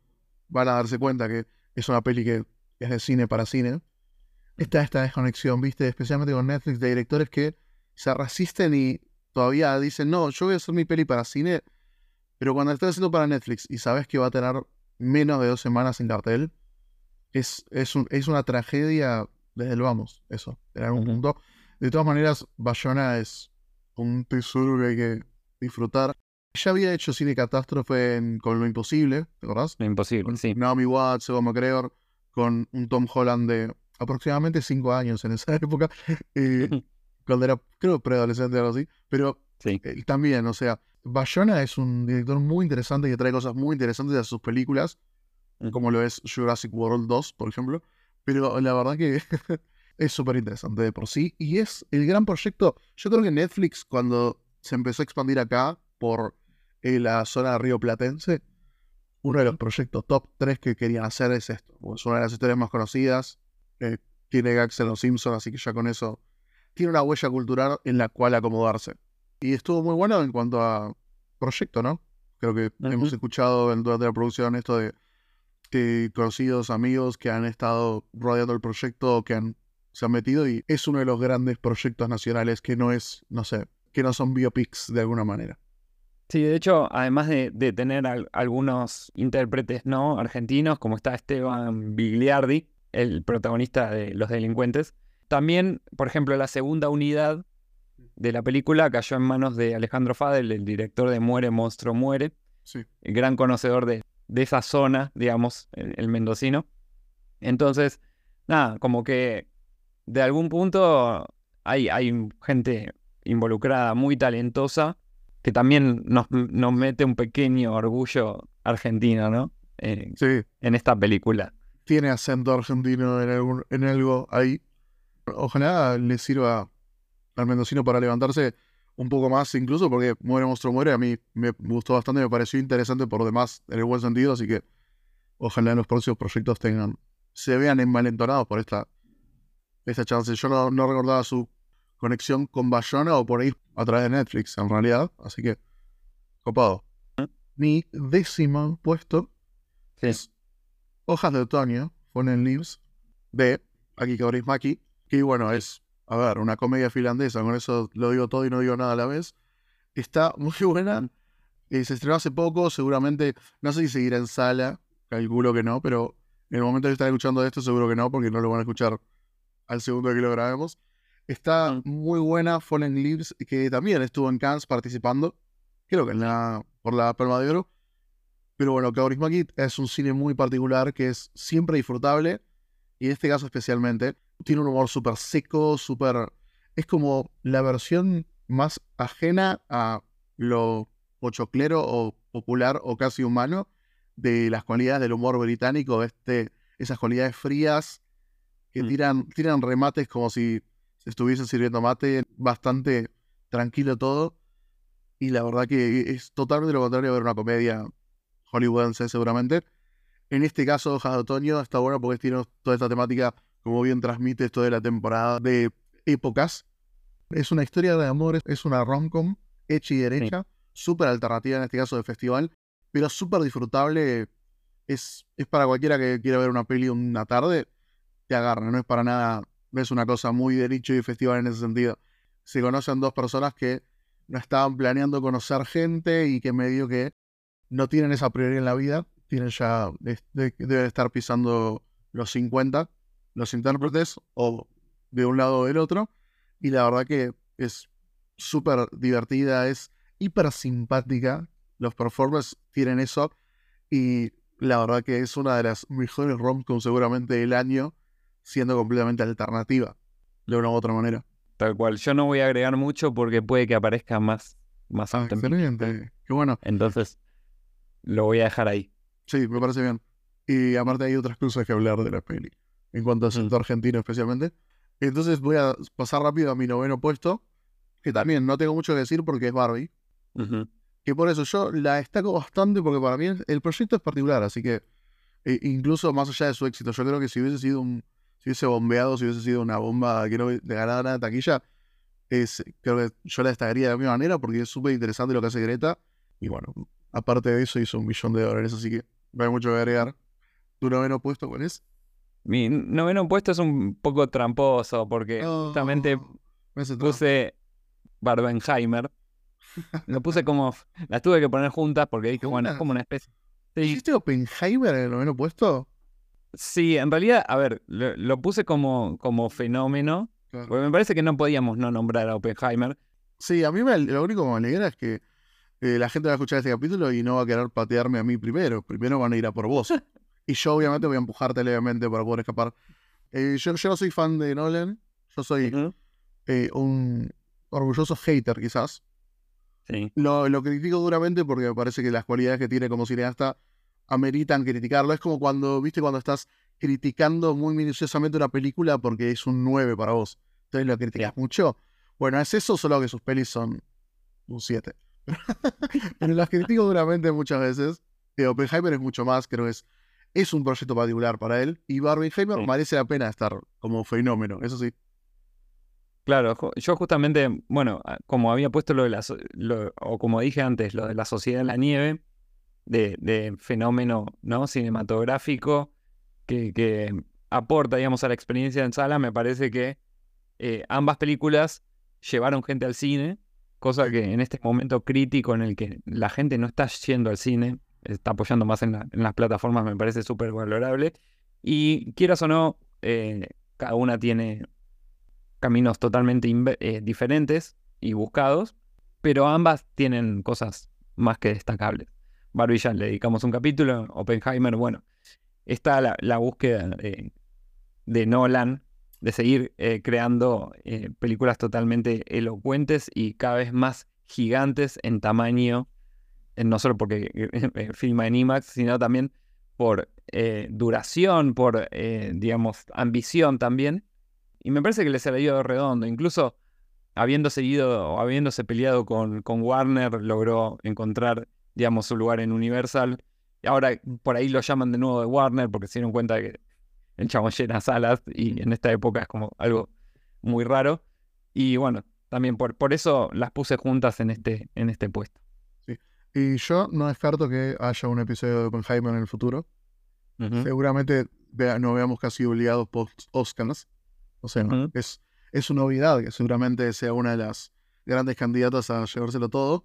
van a darse cuenta que es una peli que es de cine para cine. Está esta desconexión, ¿viste? Especialmente con Netflix, de directores que se resisten y todavía dicen, no, yo voy a hacer mi peli para cine, pero cuando la estás haciendo para Netflix y sabes que va a tener menos de dos semanas en cartel, es, es, un- es una tragedia desde el vamos, eso, en algún Ujú. punto. De todas maneras, Bayona es un tesoro que hay que disfrutar. Ya había hecho cine catástrofe en- con Lo Imposible, ¿te acordás? lo imposible, Con sí. Naomi Watts, Ewan McGregor, con un Tom Holland de aproximadamente cinco años en esa época, eh, cuando era, creo, preadolescente o algo así, pero Sí, eh, también, o sea, Bayona es un director muy interesante que trae cosas muy interesantes a sus películas, Ujú. como lo es Jurassic World 2, por ejemplo, pero la verdad que es súper interesante de por sí y es el gran proyecto. Yo creo que Netflix, cuando se empezó a expandir acá por eh, la zona río platense, uno de los proyectos top 3 que querían hacer es esto. Es una de las historias más conocidas. eh, tiene gags en Los Simpsons, así que ya con eso tiene una huella cultural en la cual acomodarse. Y estuvo muy bueno en cuanto a proyecto, ¿no? Creo que Ujú. hemos escuchado en- durante la producción esto de conocidos amigos que han estado rodeando el proyecto, que han, se han metido y es uno de los grandes proyectos nacionales que no es, no sé, que no son biopics de alguna manera. Sí, de hecho, además de, de tener al- algunos intérpretes no argentinos, como está Esteban Bigliardi, el protagonista de Los Delincuentes, también, por ejemplo, la segunda unidad de la película cayó en manos de Alejandro Fadel, el director de Muere, Monstruo, Muere, Sí. el gran conocedor de, de esa zona, digamos, el, el mendocino. Entonces, nada, como que de algún punto hay, hay gente involucrada muy talentosa que también nos, nos mete un pequeño orgullo argentino, ¿no? Eh, Sí, en esta película. tiene acento argentino en, algún- en algo ahí. Ojalá le sirva al mendocino para levantarse un poco más, incluso porque Muere Monstruo Muere a mí me gustó bastante, me pareció interesante por demás, en el buen sentido, así que ojalá en los próximos proyectos tengan, se vean envalentonados por esta, esta chance. Yo no, no recordaba su conexión con Bayona o por ahí a través de Netflix, en realidad, así que copado. Mi décimo puesto Sí. es Hojas de Otoño, Fallen Leaves, de Aki Kaurismäki, que bueno, es, a ver, una comedia finlandesa, con eso lo digo todo y no digo nada a la vez. Está muy buena, eh, se estrenó hace poco, seguramente, no sé si seguirá en sala, calculo que no, pero en el momento que están escuchando esto seguro que no, porque no lo van a escuchar al segundo que lo grabemos. Está muy buena Fallen Leaves, que también estuvo en Cannes participando, creo que en la, por la Palma de Oro. Pero bueno, Kaurismäki es un cine muy particular que es siempre disfrutable y en este caso especialmente. Tiene un humor súper seco, súper... Es como la versión más ajena a lo pochoclero o popular o casi humano de las cualidades del humor británico, este, esas cualidades frías que Mm. tiran, tiran remates como si se estuviesen sirviendo mate, bastante tranquilo todo. Y la verdad que es totalmente lo contrario a ver una comedia hollywoodense seguramente. En este caso, Hojas de Otoño está bueno porque tiene toda esta temática, como bien transmite esto de la temporada de épocas. Es una historia de amor, es una rom-com hecha y derecha, súper alternativa en este caso de festival, pero súper disfrutable. Es, es para cualquiera que quiera ver una peli una tarde, te agarra, no es para nada, es una cosa muy de y festival en ese sentido. Se conocen dos personas que no estaban planeando conocer gente y que medio que no tienen esa prioridad en la vida, tienen ya, deben estar pisando los 50, los intérpretes, o de un lado o del otro, y la verdad que es súper divertida, es hiper simpática, los performers tienen eso, y la verdad que es una de las mejores romcom seguramente del año, siendo completamente alternativa, de una u otra manera. Tal cual. Yo no voy a agregar mucho porque puede que aparezca más, más ah, Excelente. Qué bueno. Entonces, lo voy a dejar ahí. Sí, me parece bien. Y aparte hay otras cosas que hablar de la peli, en cuanto al sector argentino especialmente. Entonces voy a pasar rápido a mi noveno puesto, que también no tengo mucho que decir porque es Barbie. Que por eso yo la destaco bastante porque para mí el proyecto es particular, así que e incluso más allá de su éxito, yo creo que si hubiese sido un, si hubiese bombeado, si hubiese sido una bomba que no de ganada de taquilla, es, creo que yo la destacaría de la misma manera porque es súper interesante lo que hace Greta. Y bueno, aparte de eso hizo un millón de dólares, así que no hay mucho que agregar. ¿Tu noveno puesto cuál es? Mi noveno puesto es un poco tramposo porque justamente puse Barbenheimer. Lo puse como. Las tuve que poner juntas porque dije, bueno, es como una especie. ¿Hiciste Oppenheimer en el noveno puesto? Sí, en realidad, a ver, lo, puse como, como fenómeno. Porque me parece que no podíamos no nombrar a Oppenheimer. Sí, a mí me, lo único que me alegra es que eh, la gente va a escuchar este capítulo y no va a querer patearme a mí primero. Primero van a ir a por vos. y yo, obviamente, voy a empujarte levemente para poder escapar. Eh, yo, yo, no soy fan de Nolan. Yo soy eh, un orgulloso hater, quizás. Sí. Lo, lo critico duramente porque me parece que las cualidades que tiene como cineasta ameritan criticarlo. Es como cuando, viste, cuando estás criticando muy minuciosamente una película porque es un 9 para vos. Entonces lo criticas mucho. Bueno, es eso, solo que sus pelis son un 7. Pero las critico duramente muchas veces. Eh, Oppenheimer es mucho más, creo que es, es un proyecto particular para él. Y Barbenheimer merece la pena estar como fenómeno, eso sí. Claro, yo justamente, bueno, como había puesto lo de la, o como dije antes, lo de la sociedad en la nieve, de, fenómeno ¿no? cinematográfico que, aporta, digamos, a la experiencia en sala, me parece que eh, ambas películas llevaron gente al cine, cosa que en este momento crítico en el que la gente no está yendo al cine, está apoyando más en, las plataformas, me parece súper valorable. Y quieras o no, eh, cada una tiene caminos totalmente eh, diferentes y buscados, pero ambas tienen cosas más que destacables. Barbie ya le dedicamos un capítulo, Oppenheimer, bueno, está la, búsqueda de, Nolan de seguir eh, creando eh, películas totalmente elocuentes y cada vez más gigantes en tamaño, eh, no solo porque filma en IMAX, sino también por duración, por, digamos, ambición también. Y me parece que le ido redondo, incluso habiendo seguido o habiéndose peleado con, con Warner, logró encontrar digamos, su lugar en Universal. Y ahora por ahí lo llaman de nuevo de Warner porque se dieron cuenta que el chabón llena salas y en esta época es como algo muy raro. Y bueno, también por, por eso las puse juntas en este, en este puesto. Sí. Y yo no descarto que haya un episodio de Oppenheimer en el futuro. Seguramente no veamos casi obligados post-Oscars. O sea, es, es una novedad que seguramente sea una de las grandes candidatas a llevárselo todo.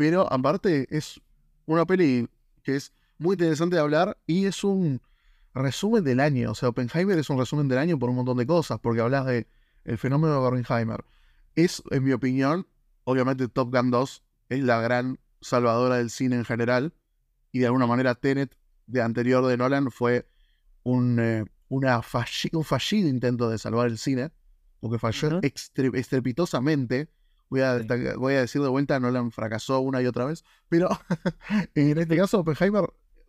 Pero aparte es una peli que es muy interesante de hablar y es un resumen del año. O sea, Oppenheimer es un resumen del año por un montón de cosas, porque hablas de el fenómeno de Oppenheimer. Es, en mi opinión, obviamente Top Gun 2 es la gran salvadora del cine en general. Y de alguna manera Tenet, de anterior de Nolan, fue un, eh, una un fallido intento de salvar el cine, porque falló estrepitosamente Voy a, voy a decir de vuelta, Nolan fracasó una y otra vez. Pero en este caso, Oppenheimer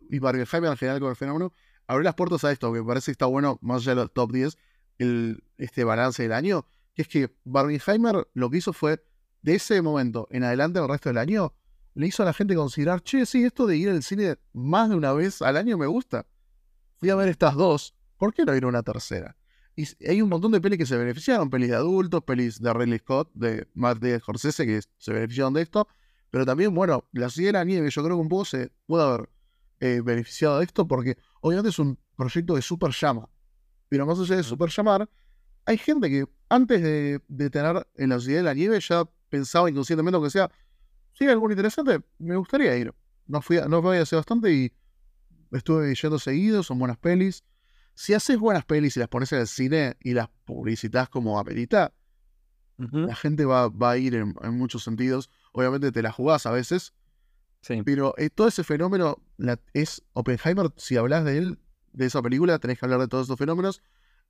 y Barbenheimer en general con el fenómeno abrió las puertas a esto, que me parece que está bueno, más allá de los top 10, el, este balance del año, que es que Barbenheimer lo que hizo fue de ese momento en adelante el resto del año, le hizo a la gente considerar, che, sí, esto de ir al cine más de una vez al año me gusta. Fui a ver estas dos, ¿por qué no ir a una tercera? Y hay un montón de pelis que se beneficiaron, pelis de adultos, pelis de Ridley Scott, de Martin Scorsese, que se beneficiaron de esto, pero también, bueno, la ciudad de la nieve, yo creo que un poco se puede haber eh, beneficiado de esto porque obviamente es un proyecto de super llama. Pero más allá de super llamar, hay gente que antes de, tener en la ciudad de la nieve ya pensaba inconscientemente que sea, si hay algo interesante, me gustaría ir. No fui, no fui hace bastante y estuve yendo seguido, son buenas pelis. Si haces buenas pelis y las pones en el cine y las publicitas como amerita, la gente va, va a ir en, muchos sentidos. Obviamente te la jugás a veces, pero eh, todo ese fenómeno es Oppenheimer, si hablas de él, de esa película, tenés que hablar de todos esos fenómenos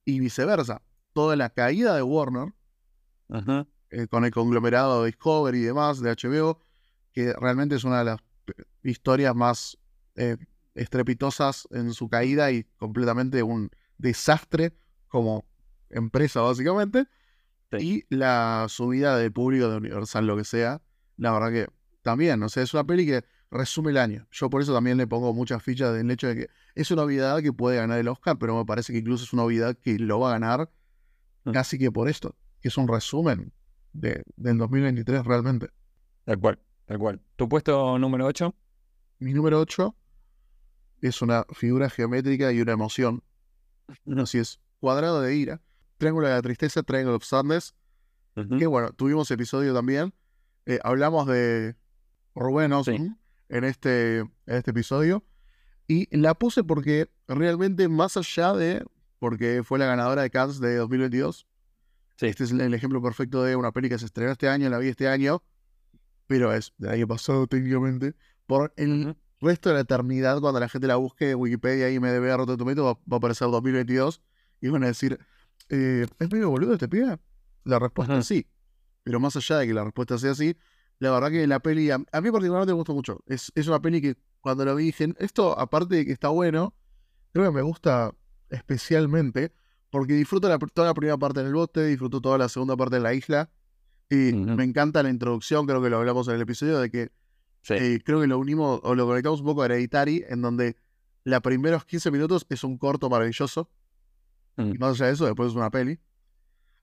y viceversa. Toda la caída de Warner, eh, con el conglomerado de Discovery y demás, de HBO, que realmente es una de las historias más eh, estrepitosas en su caída y completamente un desastre como empresa, básicamente. Y la subida del público de Universal, lo que sea, la verdad que también, o sea, es una peli que resume el año. Yo por eso también le pongo muchas fichas del hecho de que es una obviedad que puede ganar el Oscar, pero me parece que incluso es una obviedad que lo va a ganar mm. casi que por esto, que es un resumen de, del 2023 realmente. Tal cual, tal cual. ¿Tu puesto número 8? Mi número 8 es una figura geométrica y una emoción. Así es, cuadrado de ira, triángulo de la tristeza, triángulo of sadness. Que bueno, tuvimos episodio también. Eh, hablamos de Rubén Osborne en, este, en este episodio. Y la puse porque realmente, más allá de. Porque fue la ganadora de Cannes de 2022. Este es el ejemplo perfecto de una peli que se estrenó este año, la vi este año, pero es del año pasado técnicamente. Por el resto de la eternidad, cuando la gente la busque en Wikipedia y me debe Rotten Tomatoes, va, va a aparecer 2022 y van a decir, eh, ¿es medio boludo este pibe? La respuesta es sí. Pero más allá de que la respuesta sea así, la verdad que la peli, a, mí particularmente me gustó mucho. Es, es una peli que cuando la vi dije, esto aparte de que está bueno, creo que me gusta especialmente porque disfruto la, toda la primera parte en el bote, disfruto toda la segunda parte en la isla. Y me encanta la introducción, creo que lo hablamos en el episodio, de que eh, creo que lo unimos o lo conectamos un poco a Hereditary, en donde los primeros 15 minutos es un corto maravilloso. Y más allá de eso, después es una peli.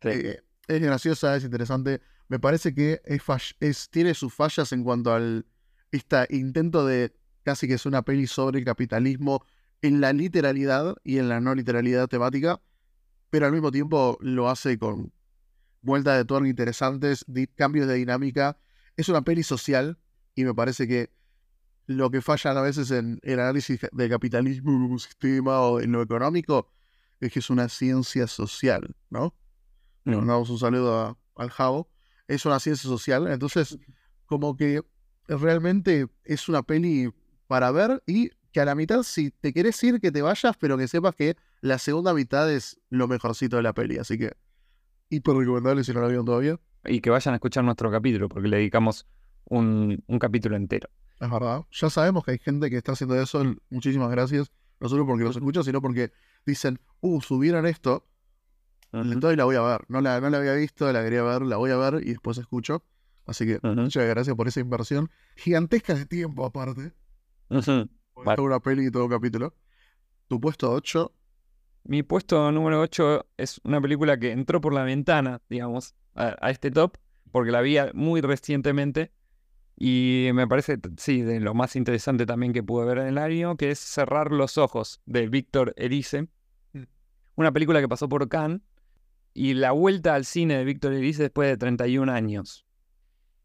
Eh, es graciosa, es interesante. Me parece que es, tiene sus fallas en cuanto al este intento de casi que es una peli sobre el capitalismo en la literalidad y en la no literalidad temática, pero al mismo tiempo lo hace con vueltas de tuerca interesantes, cambios de dinámica. Es una peli social y me parece que lo que fallan a veces en el análisis del capitalismo como un sistema o en lo económico es que es una ciencia social, ¿no? Le mandamos un saludo al Javo. Es una ciencia social, entonces como que realmente es una peli para ver y que a la mitad, si te querés ir, que te vayas, pero que sepas que la segunda mitad es lo mejorcito de la peli. Así que, hiper recomendable si no la vieron todavía. Y que vayan a escuchar nuestro capítulo, porque le dedicamos un, un capítulo entero. Es verdad. Ya sabemos que hay gente que está haciendo eso. Muchísimas gracias. No solo porque los escuchan, sino porque dicen, uh, subieron esto. Entonces la voy a ver. No la, no la había visto, la quería ver, la voy a ver y después escucho. Así que muchas gracias por esa inversión gigantesca de tiempo aparte. Uh una peli y todo capítulo. Tu puesto 8. Mi puesto número 8 es una película que entró por la ventana, digamos, a, este top, porque la vi muy recientemente. Y me parece, sí, de lo más interesante también que pude ver en el año, que es Cerrar los Ojos, de Víctor Erice. Mm. Una película que pasó por Cannes y la vuelta al cine de Víctor Erice después de 31 años.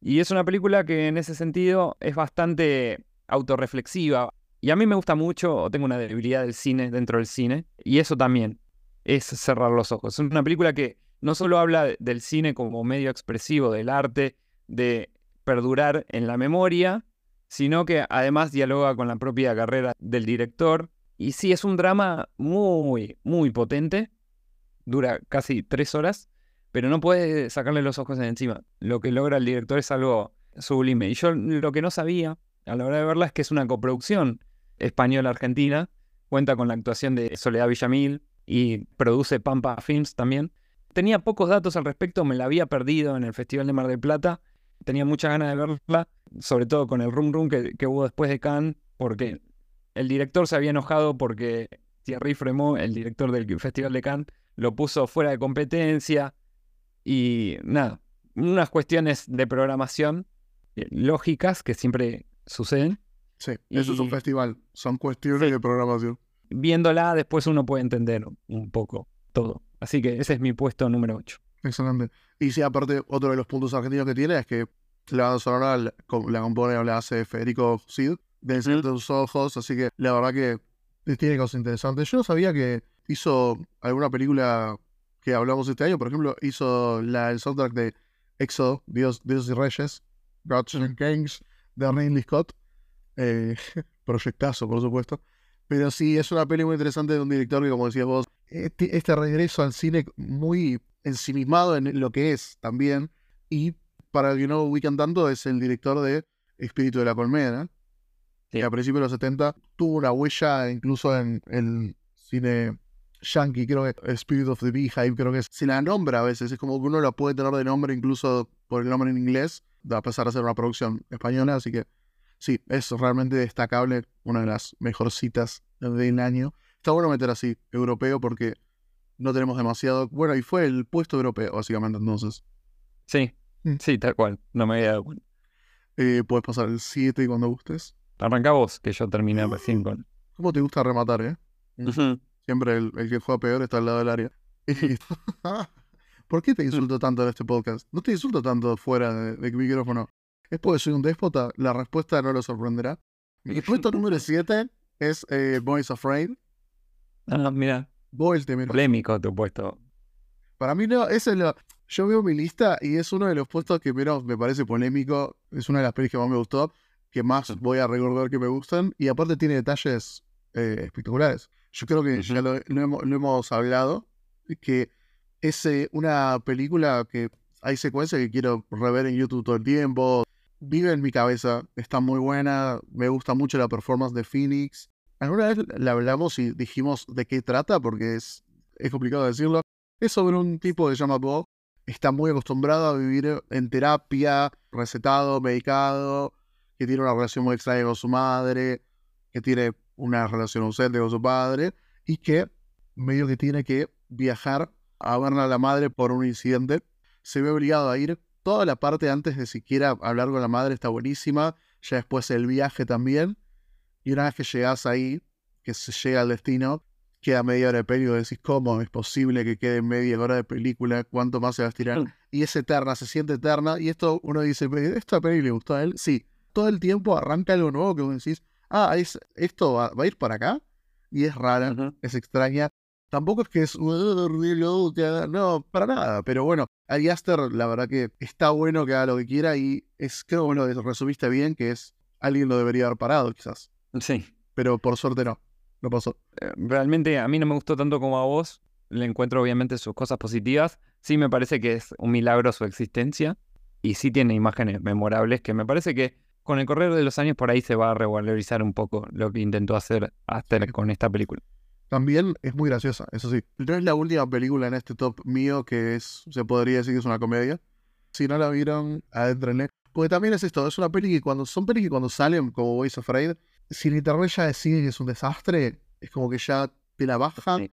Y es una película que en ese sentido es bastante autorreflexiva. Y a mí me gusta mucho, o tengo una debilidad del cine dentro del cine, y eso también es cerrar los ojos. Es una película que no solo habla del cine como medio expresivo, del arte, de perdurar en la memoria, sino que además dialoga con la propia carrera del director. Y sí, es un drama muy, muy potente, dura casi tres horas, pero no puede sacarle los ojos de encima. Lo que logra el director es algo sublime. Y yo lo que no sabía a la hora de verla es que es una coproducción española-argentina, cuenta con la actuación de Soledad Villamil y produce Pampa Films también. Tenía pocos datos al respecto, me la había perdido en el Festival de Mar del Plata, tenía muchas ganas de verla, sobre todo con el rum rum que, que hubo después de Cannes, porque el director se había enojado porque Thierry Fremont, el director del Festival de Cannes, lo puso fuera de competencia y nada, unas cuestiones de programación eh, lógicas que siempre suceden. Sí, eso es un festival. Son cuestiones Sí. de programación. Viéndola después uno puede entender un poco todo. Así que ese es mi puesto número 8. Excelente. Y sí, aparte, otro de los puntos argentinos que tiene es que la banda sonora la, la compone o la hace Federico Cid, de tus ojos, así que la verdad que tiene cosas interesantes. Yo no sabía que hizo alguna película que hablamos este año, por ejemplo, hizo la, el soundtrack de Éxodo, Dios, Dios y Reyes, Gods and Kings, de Ridley Scott. Eh, proyectazo, por supuesto. Pero sí, es una peli muy interesante de un director que, como decías vos, este, este regreso al cine muy ensimismado en lo que es también. Y para el que no ubican tanto, es el director de Espíritu de la Colmena, que a principios de los 70 tuvo una huella incluso en el cine yankee, creo que Spirit of the Beehive, creo que es- se la nombra a veces, es como que uno la puede tener de nombre incluso por el nombre en inglés, a pesar de ser una producción española, así que sí, es realmente destacable, una de las mejorcitas del año. Está bueno meter así, europeo, porque no tenemos demasiado, bueno, y fue el puesto europeo, básicamente, entonces. Sí, Mm. sí, tal cual. No me había dado cuenta. Eh, puedes pasar el 7 cuando gustes. Arranca vos, que yo terminé recién con. ¿Cómo te gusta rematar, eh? Ujú. Siempre el, el que juega peor está al lado del área. ¿Por qué te insulto tanto en este podcast? No te insulto tanto fuera de, de micrófono. ¿Es porque soy un déspota? La respuesta no lo sorprenderá. Mi puesto número 7 es eh, Boys Afraid. Ah, mira, De polémico tu puesto. Para mí no, ese es lo... Yo veo mi lista y es uno de los puestos que menos me parece polémico. Es una de las pelis que más me gustó, que más voy a recordar que me gustan. Y aparte tiene detalles eh, espectaculares. Yo creo que ya lo, lo hemos, lo hemos hablado, que es eh, una película que hay secuencias que quiero rever en YouTube todo el tiempo. Vive en mi cabeza, está muy buena, me gusta mucho la performance de Phoenix. Alguna vez la hablamos y dijimos de qué trata, porque es, es complicado decirlo. Es sobre un tipo que se llama. Está muy acostumbrado a vivir en terapia, recetado, medicado, que tiene una relación muy extraña con su madre, que tiene una relación ausente con su padre, y que medio que tiene que viajar a ver a la madre por un incidente. Se ve obligado a ir. Toda la parte antes de siquiera hablar con la madre está buenísima. Ya después el viaje también. Y una vez que llegas ahí, que se llega al destino, queda media hora de peli y vos decís, ¿cómo es posible que quede media hora de película? ¿Cuánto más se va a estirar? Mm. Y es eterna, se siente eterna. Y esto uno dice, "¿Pero ¿esta peli le gustó a él? Sí. Todo el tiempo arranca algo nuevo que vos decís, ah, es, esto va, va a ir para acá. Y es rara, es extraña. Tampoco es que es "Uh, re loca", no, para nada. Pero bueno, Ari Aster, la verdad que está bueno que haga lo que quiera y es, creo que lo resumiste bien, que es alguien lo debería haber parado, quizás. Sí. Pero por suerte no, no pasó. Eh, Realmente a mí no me gustó tanto como a vos. Le encuentro obviamente sus cosas positivas. Sí me parece que es un milagro su existencia. Y sí tiene imágenes memorables que me parece que con el correr de los años por ahí se va a revalorizar un poco lo que intentó hacer Aster con esta película. También es muy graciosa, eso sí. No es la última película en este top mío que es, se podría decir que es una comedia. Si no la vieron, adéntrenle. Porque también es esto, es una peli que cuando, son pelis que cuando salen, como Boys Afraid, si el internet ya decide que es un desastre, es como que ya te la baja Sí.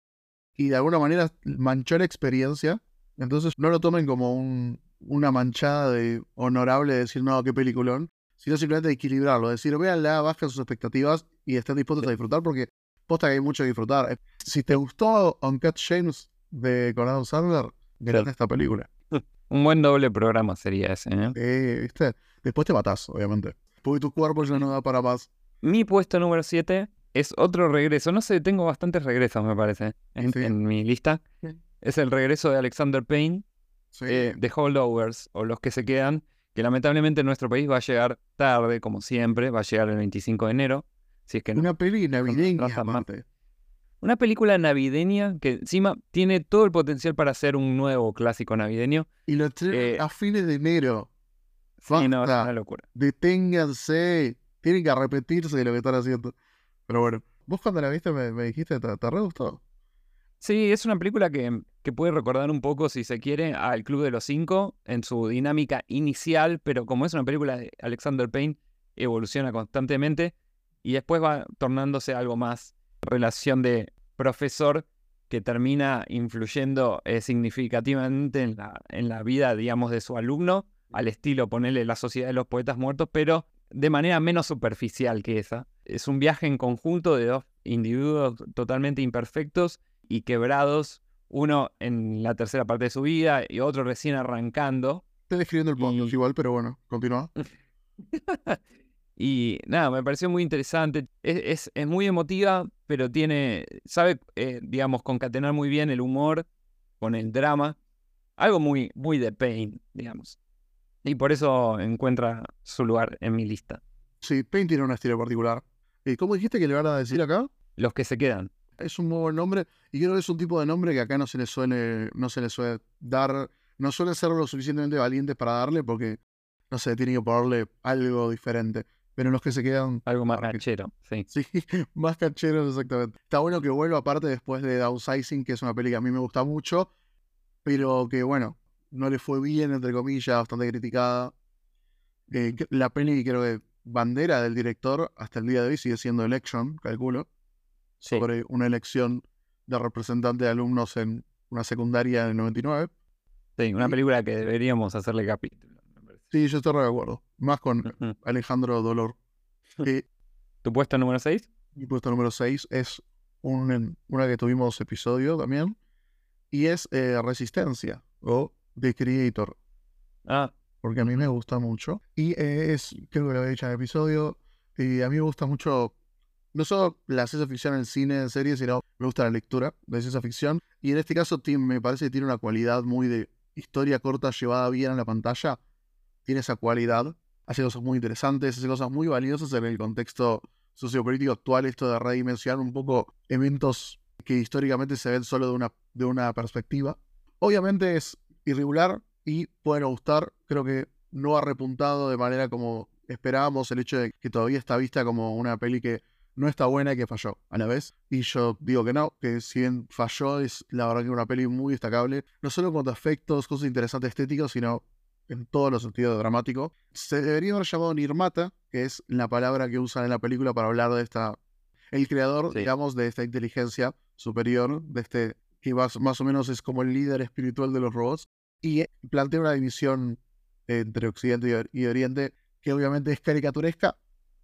y de alguna manera manchó la experiencia. Entonces no lo tomen como un- una manchada de honorable de decir, no, qué peliculón, sino simplemente equilibrarlo, decir, véanla, bajen sus expectativas y estén dispuestos a disfrutar porque posta que hay mucho que disfrutar. Si te gustó Uncut James de con Adam Sandler, mirate esta película. Un buen doble programa sería ese. ¿eh? Eh, ¿viste? Después te matás, obviamente. Porque tu cuerpo ya no da para más. Mi puesto número 7 es otro regreso. No sé, tengo bastantes regresos, me parece, en, Sí. en mi lista. Sí. Es el regreso de Alexander Payne, Sí. eh, de Holdovers, o los que se quedan, que lamentablemente en nuestro país va a llegar tarde, como siempre, va a llegar el 25 de enero. Si es que no. Una peli navideña, aparte. Una película navideña que encima tiene todo el potencial para ser un nuevo clásico navideño. Y lo Eh, a fines de enero. Sí, no, es Basta. una locura. Deténganse. Tienen que arrepentirse de lo que están haciendo. Pero bueno, vos cuando la viste me, dijiste, ¿te, te re gustó? Sí, es una película que, que puede recordar un poco, si se quiere, al Club de los Cinco en su dinámica inicial, pero como es una película de Alexander Payne, evoluciona constantemente y después va tornándose algo más relación de profesor que termina influyendo eh, significativamente en la, en la vida, digamos, de su alumno, al estilo ponerle la sociedad de los poetas muertos, pero de manera menos superficial que esa. Es un viaje en conjunto de dos individuos totalmente imperfectos y quebrados, uno en la tercera parte de su vida y otro recién arrancando. Estoy describiendo el podcast igual, pero bueno, continúa. y nada, me pareció muy interesante. Es, es, muy emotiva, pero tiene, sabe, eh, digamos, concatenar muy bien el humor con el drama. Algo muy, muy de Pain, digamos. Y por eso encuentra su lugar en mi lista. Sí, Pain tiene un estilo particular. ¿Y cómo dijiste que le van a decir acá? Los que se quedan. Es un muy buen nombre y creo que es un tipo de nombre que acá no se le suele, no se le suele dar, no suele ser lo suficientemente valiente para darle porque, no sé, tiene que ponerle algo diferente. Pero los que se quedan... Algo más canchero, sí. Sí, más canchero, exactamente. Está bueno que vuelva aparte después de Downsizing, que es una peli que a mí me gusta mucho, pero que, bueno, no le fue bien, entre comillas, bastante criticada. Eh, la peli creo que bandera del director hasta el día de hoy sigue siendo Election, calculo, sobre una elección de representante de alumnos en una secundaria en 99. Sí, una película que deberíamos hacerle capítulo. Sí, yo estoy de acuerdo. Más con Alejandro Dolor. ¿Tu puesto número 6? Mi puesto número 6 es un, una que tuvimos episodio también. Y es eh, Resistencia o The Creator. Ah, porque a mí me gusta mucho. Y es, creo que lo había dicho en el episodio, y a mí me gusta mucho no solo la ciencia ficción en cine, en series, sino me gusta la lectura de ciencia ficción. Y en este caso me parece que tiene una cualidad muy de historia corta llevada bien a la pantalla. Tiene esa cualidad. Hace cosas muy interesantes, hace cosas muy valiosas en el contexto sociopolítico actual, esto de redimensionar un poco eventos que históricamente se ven solo de una, de una perspectiva. Obviamente es irregular, y pueden gustar. Creo que no ha repuntado de manera como esperábamos el hecho de que todavía está vista como una peli que no está buena y que falló a la vez. Y yo digo que no, que si bien falló, es la verdad que una peli muy destacable, no solo en cuanto a efectos, cosas interesantes estéticos, sino en todos los sentidos dramáticos. Se debería haber llamado Nirmata, que es la palabra que usan en la película para hablar de esta. El creador, digamos, de esta inteligencia superior, de este que más, más o menos es como el líder espiritual de los robots, y plantea una división entre Occidente y Oriente que obviamente es caricaturesca,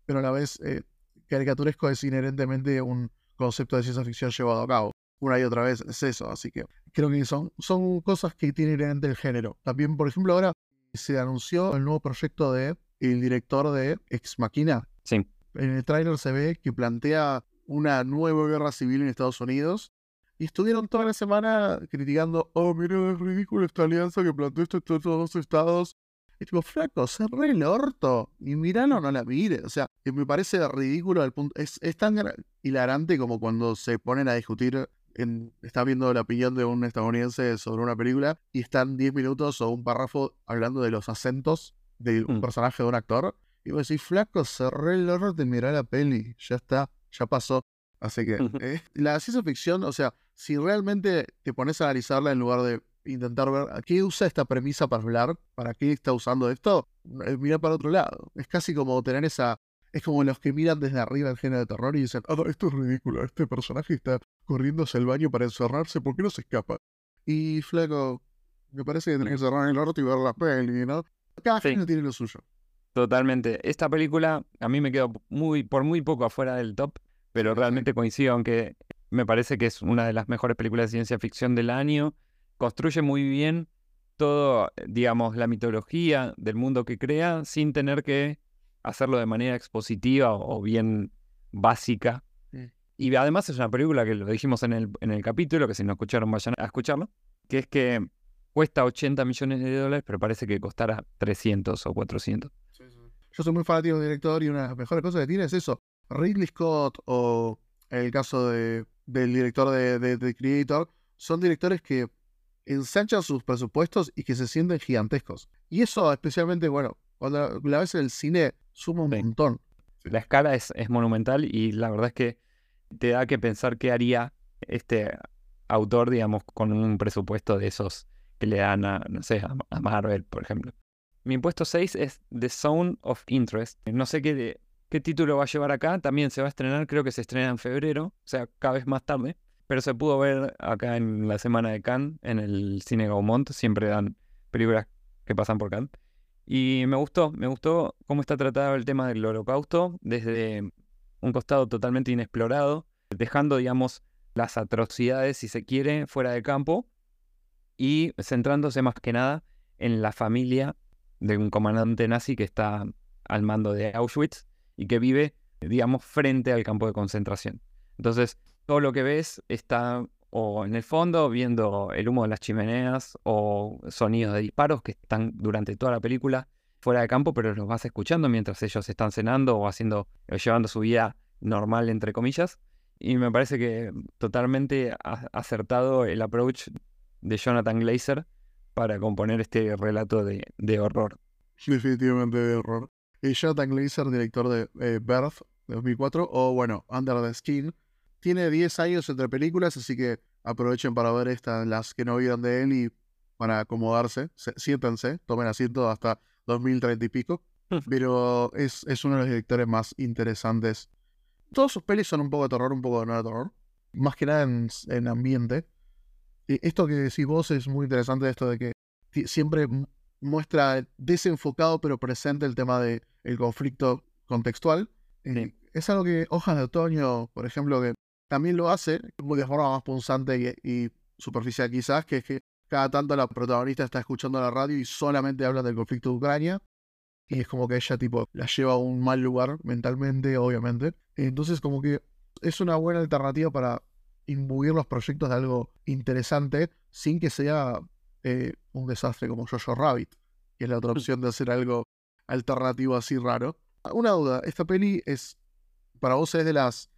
pero a la vez eh, caricaturesco es inherentemente un concepto de ciencia ficción llevado a cabo. Una y otra vez es eso, así que creo que son, son cosas que tiene inherente el género. También, por ejemplo, ahora se anunció el nuevo proyecto de el director de Ex Machina. Sí. En el tráiler se ve que plantea una nueva guerra civil en Estados Unidos y estuvieron toda la semana criticando, oh, mira, es ridículo esta alianza que planteó estos, estos dos estados. Y tipo, flaco, re el orto. Y miralo, no la mire. O sea, me parece ridículo al punto. Es, es tan hilarante como cuando se ponen a discutir. En, está viendo la opinión de un estadounidense sobre una película y están 10 minutos o un párrafo hablando de los acentos de un mm. personaje de un actor. Y vos decís, flaco, cerré el orto de mirar la peli. Ya está, ya pasó. Así que eh, la ciencia ficción, o sea, si realmente te pones a analizarla en lugar de intentar ver a qué usa esta premisa para hablar, para qué está usando esto, eh, mira para otro lado. Es casi como tener esa. Es como los que miran desde arriba el género de terror y dicen, oh, esto es ridículo, este personaje está corriendo hacia el baño para encerrarse, ¿por qué no se escapa? Y flaco, me parece que tenés que cerrar el orto y ver la peli, ¿no? Cada género tiene lo suyo. Totalmente. Esta película a mí me quedó muy, por muy poco afuera del top, pero realmente coincido, aunque me parece que es una de las mejores películas de ciencia ficción del año. Construye muy bien todo, digamos, la mitología del mundo que crea sin tener que hacerlo de manera expositiva o bien básica. Y además es una película que lo dijimos en el, en el capítulo, que si no escucharon vayan a escucharlo, que es que cuesta 80 millones de dólares, pero parece que costará 300 o 400. Yo soy muy fanático del director y una de las mejores cosas que tiene es eso. Ridley Scott o el caso de del director de, The Creator, son directores que ensanchan sus presupuestos y que se sienten gigantescos. Y eso especialmente, bueno, cuando la ves en el cine, suma un montón. La escala es, es, monumental y la verdad es que te da que pensar qué haría este autor, digamos, con un presupuesto de esos que le dan a, no sé, a, Marvel, por ejemplo. Mi puesto 6 es The Zone of Interest. No sé qué, qué título va a llevar acá. También se va a estrenar, creo que se estrena en febrero, o sea, cada vez más tarde. Pero se pudo ver acá en la semana de Cannes, en el Cine Gaumont. Siempre dan películas que pasan por Cannes. Y me gustó, me gustó cómo está tratado el tema del holocausto desde un costado totalmente inexplorado, dejando, digamos, las atrocidades, si se quiere, fuera de campo y centrándose más que nada en la familia de un comandante nazi que está al mando de Auschwitz y que vive, digamos, frente al campo de concentración. Entonces, todo lo que ves está o en el fondo viendo el humo de las chimeneas o sonidos de disparos que están durante toda la película fuera de campo, pero los vas escuchando mientras ellos están cenando o haciendo, o llevando su vida normal, entre comillas. Y me parece que totalmente acertado el approach de Jonathan Glazer para componer este relato de, de horror. Definitivamente de horror. Y Jonathan Glazer, director de eh, Birth de 2004, o bueno, Under the Skin, tiene 10 años entre películas, así que aprovechen para ver estas, las que no vieron de él y para acomodarse. siéntense, tomen asiento hasta 2030 y pico. Pero es, es uno de los directores más interesantes. Todos sus pelis son un poco de terror, un poco de no de terror. Más que nada en, en ambiente. Y esto que decís vos es muy interesante, esto de que siempre muestra desenfocado pero presente el tema del el conflicto contextual. Eh, es algo que Hojas de Otoño, por ejemplo, que también lo hace de forma más punzante y, superficial quizás, que es que cada tanto la protagonista está escuchando la radio y solamente habla del conflicto de Ucrania. Y es como que ella tipo la lleva a un mal lugar mentalmente, obviamente. Entonces como que es una buena alternativa para imbuir los proyectos de algo interesante sin que sea eh, un desastre como Jojo Rabbit, que es la otra opción de hacer algo alternativo así raro. Una duda, esta peli es, para vos es de las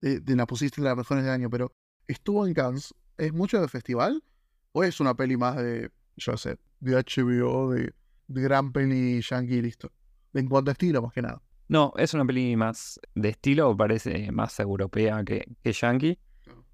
de, la pusiste de las mejores del año, pero estuvo en Cannes. ¿Es mucho de festival? ¿O es una peli más de, yo sé, de HBO, de, gran peli yankee listo? En cuanto a estilo, más que nada. No, es una peli más de estilo, parece más europea que, que yankee.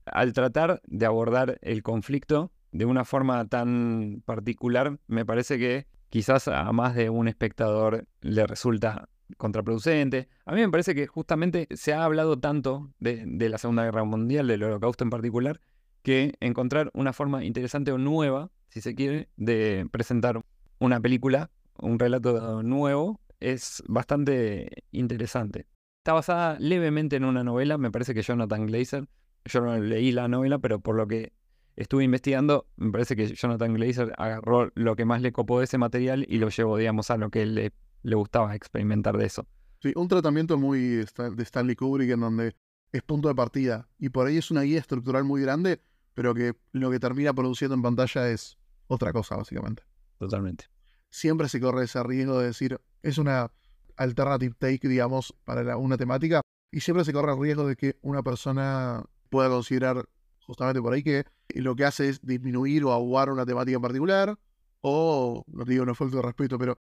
Al tratar de abordar el conflicto de una forma tan particular, me parece que quizás a más de un espectador le resulta contraproducente. A mí me parece que justamente se ha hablado tanto de, la Segunda Guerra Mundial, del Holocausto en particular, que encontrar una forma interesante o nueva, si se quiere, de presentar una película, un relato nuevo, es bastante interesante. Está basada levemente en una novela, me parece que Jonathan Glazer, yo no leí la novela, pero por lo que estuve investigando, me parece que Jonathan Glazer agarró lo que más le copó de ese material y lo llevó, digamos, a lo que le le gustaba experimentar de eso. Sí, un tratamiento muy de Stanley Kubrick en donde es punto de partida y por ahí es una guía estructural muy grande, pero que lo que termina produciendo en pantalla es otra cosa, básicamente. Totalmente. Siempre se corre ese riesgo de decir, es una alternative take, digamos, para una temática, y siempre se corre el riesgo de que una persona pueda considerar justamente por ahí que lo que hace es disminuir o aguar una temática en particular, o, no digo no falta de respeto, pero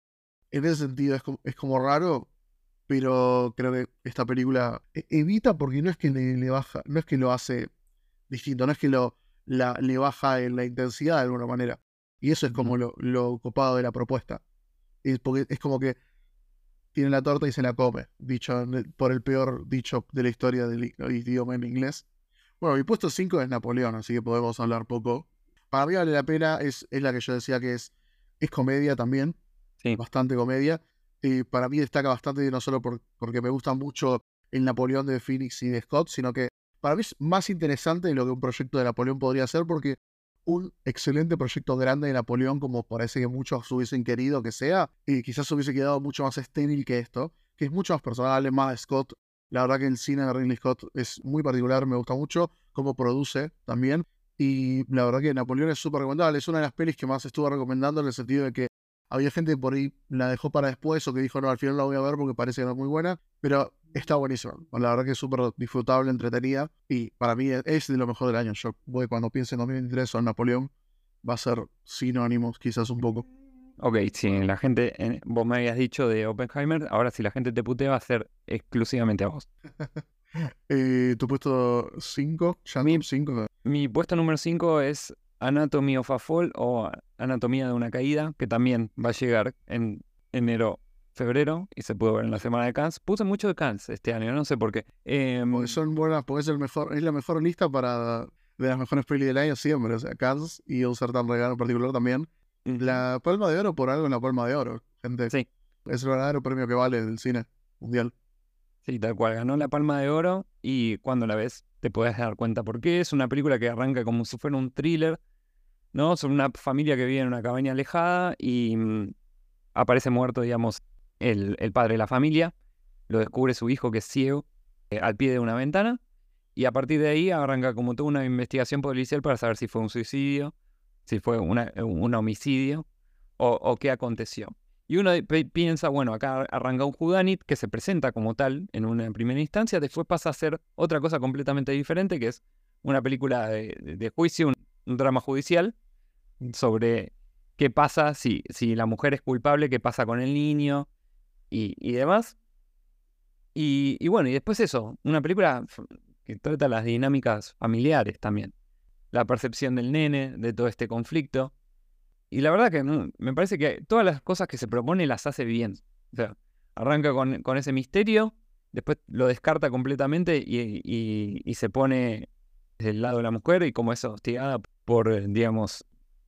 en ese sentido es como, es como raro, pero creo que esta película e, evita porque no es que le, baja, no es que lo hace distinto, no es que lo la, le baja en la intensidad de alguna manera. Y eso es como lo, lo copado de la propuesta. Es, porque es como que tiene la torta y se la come, dicho por el peor dicho de la historia del idioma en inglés. Bueno, mi puesto 5 es Napoleón, así que podemos hablar poco. Para mí vale la pena, es, es la que yo decía que es, es comedia también bastante comedia. Y para mí destaca bastante, no solo porque me gusta mucho el Napoleón de Phoenix y de Scott, sino que para mí es más interesante de lo que un proyecto de Napoleón podría ser, porque un excelente proyecto grande de Napoleón, como parece que muchos hubiesen querido que sea, y quizás hubiese quedado mucho más estéril que esto, que es mucho más personal, más Scott. La verdad que el cine de Ridley Scott es muy particular, me gusta mucho cómo produce también. Y la verdad que Napoleón es súper recomendable. Es una de las pelis que más estuve recomendando en el sentido de que había gente por ahí la dejó para después o que dijo, no, al final la voy a ver porque parece que no es muy buena, pero está buenísima. La verdad que es súper disfrutable, entretenida y para mí es de lo mejor del año. Yo voy cuando piense en 2023 o Napoleón, va a ser sinónimos quizás un poco. Ok, si la gente, vos me habías dicho de Oppenheimer, ahora si la gente te putea va a ser exclusivamente a vos. Eh, tu puesto 5, ya Mi- 5. Mi puesto número 5 es Anatomy of a Fall o Anatomía de una caída, que también va a llegar en enero, febrero y se puede ver en la semana de Cannes. Puse mucho de Cannes este año, no sé por qué. Em, Porque son buenas, porque es, el mejor, es la mejor lista para de las mejores pelis del año siempre. O sea, Cannes y un certain regalo en particular también. La Palma de Oro por algo en la Palma de Oro, gente. Sí. Es el verdadero premio que vale del cine mundial. Sí, tal cual, ganó la Palma de Oro y cuando la ves te puedes dar cuenta por qué. Es una película que arranca como si fuera un thriller, ¿no? Sobre una familia que vive en una cabaña alejada y mm, aparece muerto, digamos, el, el padre de la familia. Lo descubre su hijo que es ciego eh, al pie de una ventana y a partir de ahí arranca como toda una investigación policial para saber si fue un suicidio, si fue una- un homicidio o, qué aconteció. Y uno piensa, bueno, acá arranca un Whodunit que se presenta como tal en una primera instancia, después pasa a ser otra cosa completamente diferente, que es una película de, de- juicio, un, un drama judicial sobre qué pasa si, si la mujer es culpable, qué pasa con el niño y, y demás. Y, y bueno, y después eso, una película que trata las dinámicas familiares también, la percepción del nene, de todo este conflicto. Y la verdad que no, me parece que todas las cosas que se propone las hace bien. O sea, arranca con, con ese misterio, después lo descarta completamente y, y- y se pone del lado de la mujer y como es hostigada por, eh, digamos,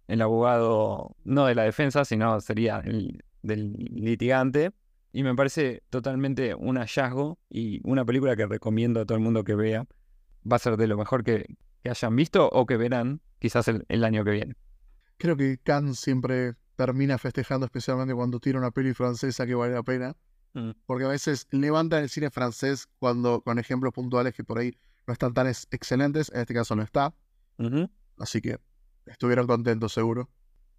el abogado, no de la defensa, sino sería el del litigante. Y me parece totalmente un hallazgo y una película que recomiendo a todo el mundo que vea. Va a ser de lo mejor que, que hayan visto o que verán quizás el- el año que viene. Creo que Cannes siempre termina festejando, especialmente cuando tira una peli francesa que vale la pena. Mm. Porque a veces levantan el cine francés cuando con ejemplos puntuales que por ahí no están tan ex- excelentes. En este caso no está. Así que estuvieron contentos seguro.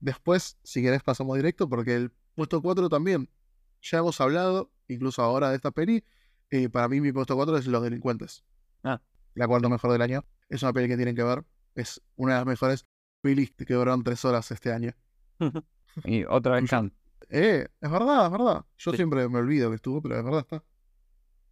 Después, si querés, pasamos directo porque el puesto 4 también. Ya hemos hablado, incluso ahora, de esta peli. Eh, para mí, mi puesto 4 es Los Delincuentes. Ah. La cuarta mejor del año. Es una peli que tienen que ver. Es una de las mejores pelis que duraron tres horas este año. y otra vez Kant. Eh, es verdad, es verdad. Yo Sí. siempre me olvido que estuvo, pero es verdad está.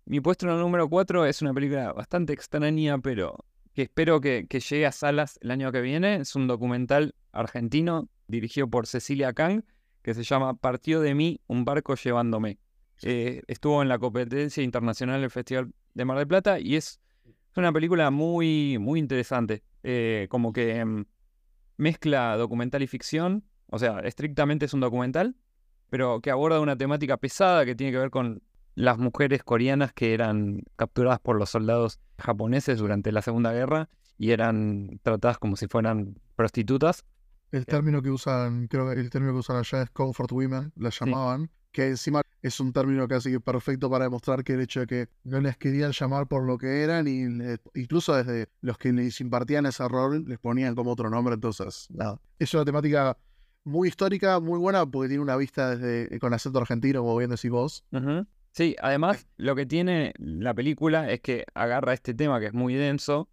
Mi puesto número 4 es una película bastante extraña, pero que espero que, que llegue a salas el año que viene. Es un documental argentino dirigido por Cecilia Kang, que se llama Partió de mí un barco llevándome. Eh, estuvo en la competencia internacional del Festival de Mar del Plata y es, es una película muy, muy interesante. Eh, como que em, mezcla documental y ficción. O sea, estrictamente es un documental, pero que aborda una temática pesada que tiene que ver con las mujeres coreanas que eran capturadas por los soldados japoneses durante la Segunda Guerra y eran tratadas como si fueran prostitutas. El término que usan, creo que el término que usan allá es comfort women, la llamaban, que encima es un término casi perfecto para demostrar que el hecho de que no les querían llamar por lo que eran y incluso desde los que les impartían ese rol les ponían como otro nombre, entonces, nada. Es una temática muy histórica, muy buena porque tiene una vista desde con acento argentino, como bien decís vos. Sí, además lo que tiene la película es que agarra este tema que es muy denso,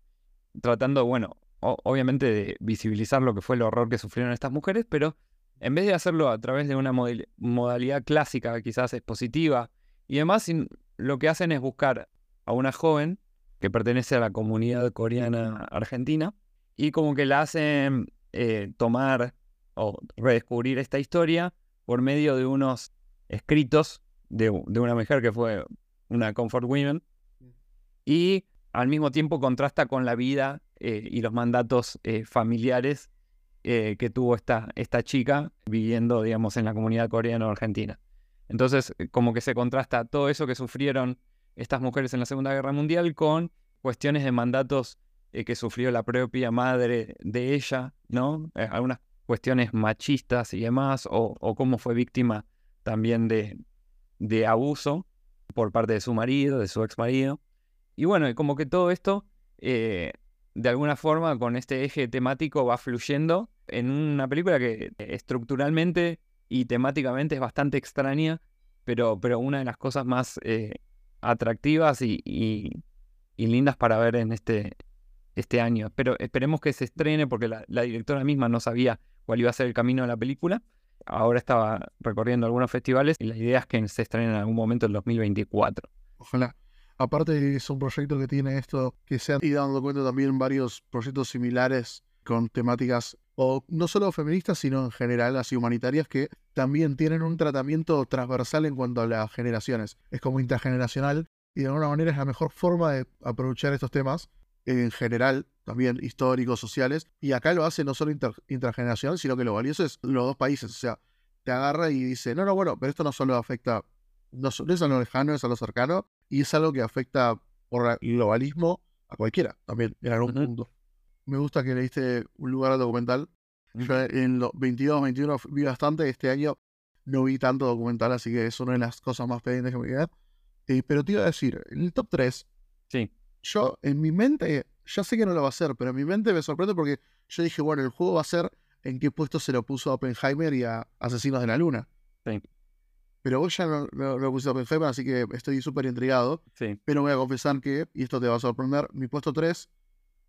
tratando, bueno, obviamente de visibilizar lo que fue el horror que sufrieron estas mujeres, pero en vez de hacerlo a través de una modalidad clásica, quizás expositiva y demás, lo que hacen es buscar a una joven que pertenece a la comunidad coreana argentina y como que la hacen eh, tomar o redescubrir esta historia por medio de unos escritos de una mujer que fue una comfort women y al mismo tiempo contrasta con la vida eh, y los mandatos eh, familiares eh, que tuvo esta, esta chica viviendo, digamos, en la comunidad coreano-argentina. Entonces, eh, como que se contrasta todo eso que sufrieron estas mujeres en la Segunda Guerra Mundial con cuestiones de mandatos eh, que sufrió la propia madre de ella, ¿no? Algunas cuestiones machistas y demás, o, o cómo fue víctima también de, de abuso por parte de su marido, de su ex marido. Y bueno, como que todo esto, de alguna forma, con este eje temático va fluyendo en una película que estructuralmente y temáticamente es bastante extraña, pero, pero una de las cosas más eh, atractivas y, y- lindas para ver en este, este año. Pero esperemos que se estrene porque la, la directora misma no sabía cuál iba a ser el camino de la película. Ahora estaba recorriendo algunos festivales y la idea es que se estrene en algún momento en 2024. Ojalá. Aparte es un proyecto que tiene esto, que se han ido dando cuenta también varios proyectos similares con temáticas, o no solo feministas, sino en general así humanitarias, que también tienen un tratamiento transversal en cuanto a las generaciones. Es como intergeneracional y de alguna manera es la mejor forma de aprovechar estos temas en general, también históricos, sociales, y acá lo hace no solo intergeneracional, sino que lo valioso es los dos países, o sea, te agarra y dice, no, no, bueno, pero esto no solo afecta, no, es a lo lejano, es a lo cercano, y es algo que afecta por el globalismo a cualquiera, también, en algún punto. Me gusta que leíste un lugar documental. Yo en los 22, 21 vi bastante, este año no vi tanto documental, así que es una de las cosas más pendientes que me quedan. Eh, pero te iba a decir, en el top 3, sí. yo en mi mente, ya sé que no lo va a hacer, pero en mi mente me sorprende porque yo dije, bueno, el juego va a ser en qué puesto se lo puso a Oppenheimer y a Asesinos de la Luna. Sí. Pero vos ya no, lo pusiste a Oppenheimer, así que estoy súper intrigado. Sí. Pero voy a confesar que, y esto te va a sorprender, mi puesto 3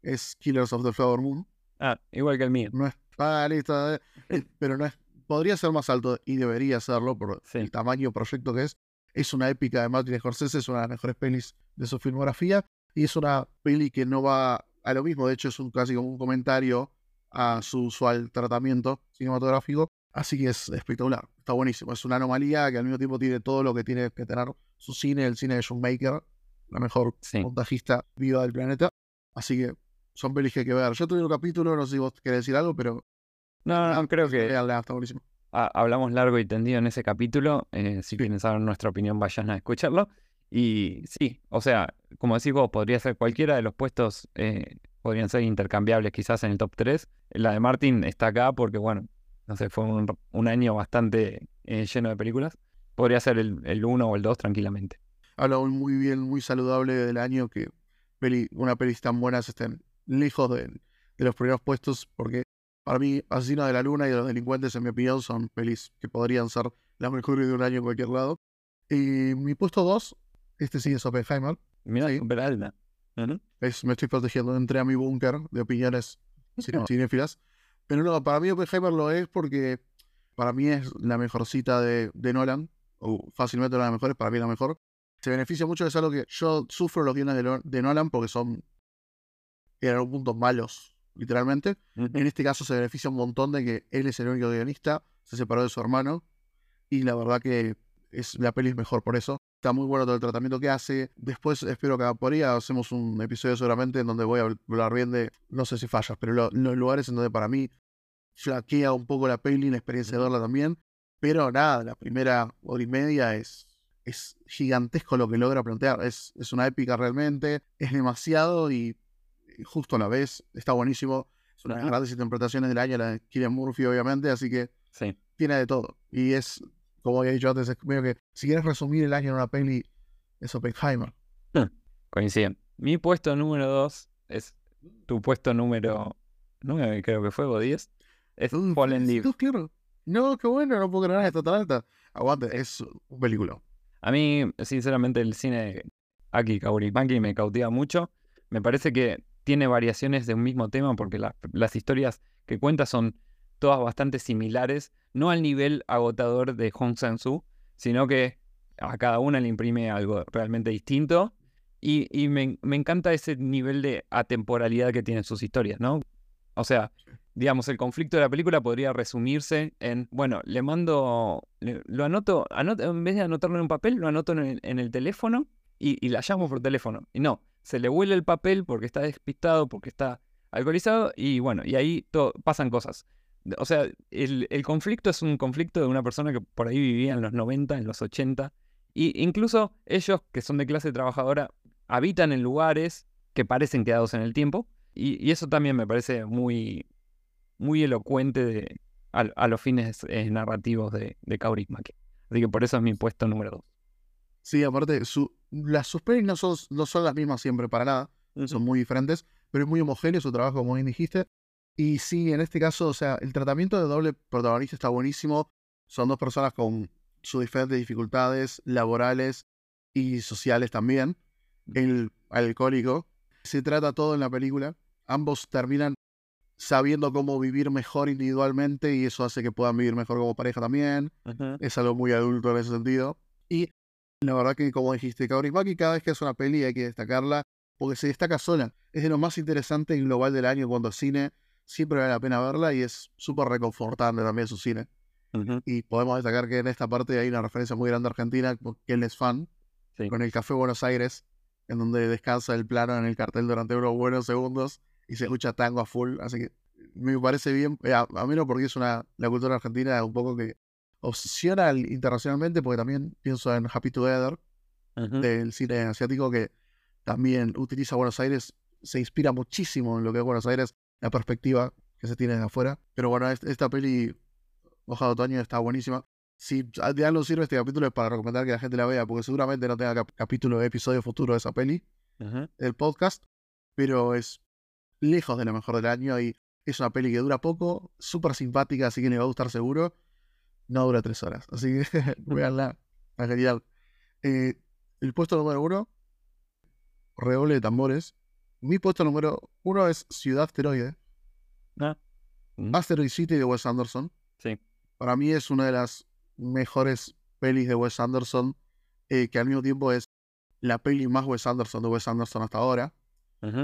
es Killers of the Flower Moon. Ah, igual que el mío. No es. Ah, listo. Eh, pero no es. Podría ser más alto y debería serlo por el tamaño proyecto que es. Es una épica de Martin Scorsese, es una de las mejores pelis de su filmografía. Y es una peli que no va a lo mismo. De hecho, es un, casi como un comentario a su usual tratamiento cinematográfico. Así que es espectacular, está buenísimo. Es una anomalía que al mismo tiempo tiene todo lo que tiene que tener su cine, el cine de John Baker, la mejor montajista viva del planeta. Así que son pelis que hay que ver. Yo tuve un capítulo, no sé si vos querés decir algo, pero. No, no, creo que. está buenísimo. hablamos largo y tendido en ese capítulo. Eh, si quieren saber nuestra opinión, vayan a escucharlo. Y sí, o sea, como decís vos, podría ser cualquiera de los puestos, eh, podrían ser intercambiables quizás en el top 3. La de Martin está acá porque, bueno, sé, fue un, año bastante eh, lleno de películas. Podría ser el 1 o el 2 tranquilamente. Habla muy bien, muy saludable del año que una peli tan buenas estén lejos de, los primeros puestos, porque para mí Asesino de la Luna y Los Delincuentes, en mi opinión, son pelis que podrían ser las mejores de un año en cualquier lado. Y mi puesto 2, este sí es Oppenheimer. Mira, sí. Alma. es, me estoy protegiendo, entré a mi búnker de opiniones cinéfilas. Pero no, para mí Oppenheimer lo es porque para mí es la mejor cita de, de Nolan, o fácilmente una de las mejores, para mí la mejor se beneficia mucho, es algo que yo sufro los guiones de, Nolan porque son en algún punto malos, literalmente. En este caso se beneficia un montón de que él es el único guionista, se separó de su hermano y la verdad que es, la peli es mejor por eso. Está muy bueno todo el tratamiento que hace. Después espero que por ahí hacemos un episodio seguramente en donde voy a hablar bien de, no sé si fallas, pero los lugares en donde para mí flaquea un poco la peli, la experiencia de verla también. Pero nada, la primera hora y media es es gigantesco lo que logra plantear. Es, es una épica realmente, es demasiado y justo a la vez está buenísimo. Es una de las grandes interpretaciones del año, la de Killian Murphy, obviamente, así que tiene de todo. Y es, como había dicho antes, es medio que si quieres resumir el año en una peli, es Oppenheimer. Coinciden. Mi puesto número 2 es tu puesto número 9, creo que fue, o 10. Es Fallen Leaves. No, qué bueno, no puedo creer, está tan alta. Aguante, es un película. A mí, sinceramente, el cine Aki Kaurismäki me cautiva mucho. Me parece que tiene variaciones de un mismo tema porque las historias que cuenta son todas bastante similares, no al nivel agotador de Hong Sang-soo, sino que a cada una le imprime algo realmente distinto. Y, me, me, encanta ese nivel de atemporalidad que tienen sus historias, ¿no? O sea, digamos, el conflicto de la película podría resumirse en, bueno, le mando, lo anoto, en vez de anotarlo en un papel, lo anoto en el, teléfono y, la llamo por teléfono. Y no, se le huele el papel porque está despistado, porque está alcoholizado y bueno, y ahí pasan cosas. O sea, el, conflicto es un conflicto de una persona que por ahí vivía en los 90, en los 80, y incluso ellos, que son de clase trabajadora, habitan en lugares que parecen quedados en el tiempo, y eso también me parece muy, muy elocuente de, a, los fines eh, narrativos de, de. Así que por eso es mi puesto número dos. Sí, aparte, su, las sus pelis no son, no son las mismas siempre para nada, son muy diferentes, pero es muy homogéneo su trabajo, como bien dijiste. Y sí, en este caso, o sea, el tratamiento de doble protagonista está buenísimo. Son dos personas con sus diferentes dificultades laborales y sociales también. El alcohólico. Se trata todo en la película. Ambos terminan sabiendo cómo vivir mejor individualmente y eso hace que puedan vivir mejor como pareja también. Es algo muy adulto en ese sentido. Y La verdad que, como dijiste, Kaurismäki cada vez que hace una peli hay que destacarla porque se destaca sola. Es de lo más interesante y global del año cuando cine. Siempre vale la pena verla y es súper reconfortante también su cine. Y podemos destacar que en esta parte hay una referencia muy grande a Argentina, que él es fan, con el Café Buenos Aires, en donde descansa el plano en el cartel durante unos buenos segundos y se escucha tango a full. Así que me parece bien, eh, a, mí no porque es una, la cultura argentina un poco que obsesiona internacionalmente, porque también pienso en Happy Together, del cine asiático, que también utiliza Buenos Aires, se inspira muchísimo en lo que es Buenos Aires, la perspectiva que se tiene de afuera. Pero bueno, esta peli, Hoja de Otoño, está buenísima. Si de algo sirve este capítulo es para recomendar que la gente la vea, porque seguramente no tenga capítulo de episodio futuro de esa peli, el podcast, pero es lejos de lo mejor del año y es una peli que dura poco, súper simpática, así que le va a gustar seguro. No dura tres horas, así que veanla, la genial. Eh, el puesto número uno, redoble de tambores. Mi puesto número uno es Ciudad Asteroide. Ah. Mm. Asteroid City de Wes Anderson. Sí. Para mí es una de las mejores pelis de Wes Anderson, eh, que al mismo tiempo es la peli más Wes Anderson de Wes Anderson hasta ahora.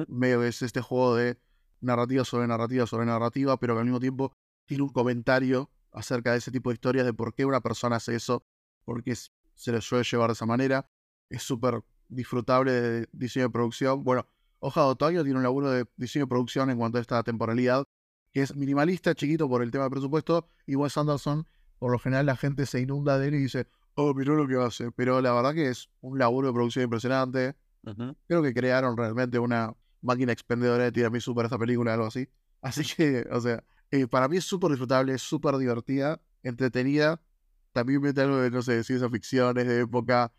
Medio es este juego de narrativa sobre narrativa sobre narrativa, pero que al mismo tiempo tiene un comentario acerca de ese tipo de historias, de por qué una persona hace eso, por qué se le suele llevar de esa manera. Es súper disfrutable de diseño de producción. Bueno, Hoja de Otoño tiene un laburo de diseño de producción en cuanto a esta temporalidad, que es minimalista, chiquito por el tema de presupuesto, y Wes Anderson, por lo general la gente se inunda de él y dice, oh, miró lo que hace. Pero la verdad que es un laburo de producción impresionante. Creo que crearon realmente una máquina expendedora de tiramisú para esta película, algo así. Así que, o sea, eh, para mí es súper disfrutable, es súper divertida, entretenida. También mete algo de, no sé, de ciencia ficción, de época.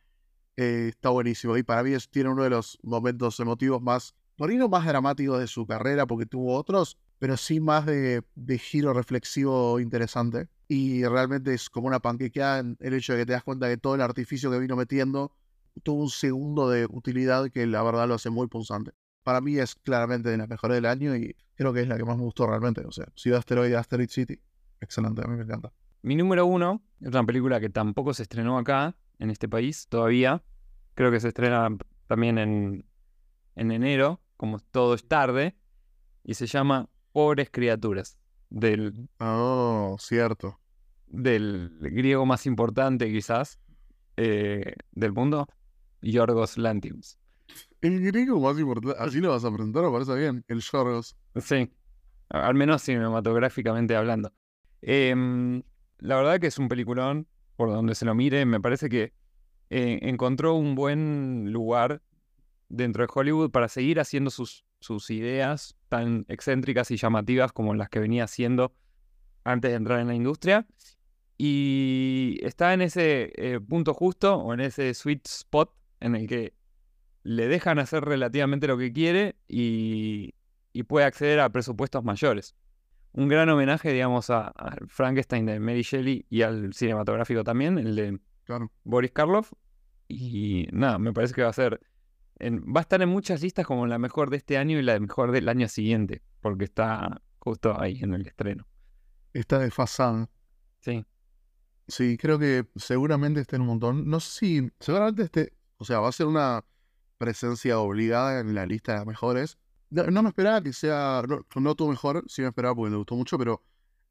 Eh, está buenísimo. Y para mí es, tiene uno de los momentos emotivos más, por ahí no más dramáticos de su carrera, porque tuvo otros, pero sí más de, de giro reflexivo interesante. Y realmente es como una panquequeada en el hecho de que te das cuenta que todo el artificio que vino metiendo tuvo un segundo de utilidad que la verdad lo hace muy punzante. Para mí es claramente de las mejores del año y creo que es la que más me gustó realmente. O sea, Ciudad Asteroide, Asteroid City, excelente, a mí me encanta. Mi número uno es una película que tampoco se estrenó acá, en este país, todavía. Creo que se estrena también en, en enero, como todo es tarde, y se llama Pobres Criaturas, del... Oh, cierto. Del griego más importante quizás eh, del mundo, Yorgos Lantimos. El griego más importante, así lo vas a presentar, me parece bien, el Yorgos. Sí, al menos cinematográficamente hablando. Em, la verdad que es un peliculón, por donde se lo mire, me parece que eh, encontró un buen lugar dentro de Hollywood para seguir haciendo sus, ideas tan excéntricas y llamativas como las que venía haciendo antes de entrar en la industria. Y está en ese eh, punto justo o en ese sweet spot en el que le dejan hacer relativamente lo que quiere y, puede acceder a presupuestos mayores. Un gran homenaje, digamos, a, Frankenstein de Mary Shelley y al cinematográfico también, el de Boris Karloff. Y nada, me parece que va a ser. va a estar en muchas listas como la mejor de este año y la mejor del año siguiente, porque está justo ahí en el estreno. Está desfasada. Sí. Sí, creo que seguramente esté en un montón. No sé si. Seguramente esté. O sea, va a ser una presencia obligada en la lista de las mejores. No, me esperaba que sea, no, tu mejor, sí me esperaba porque me gustó mucho, pero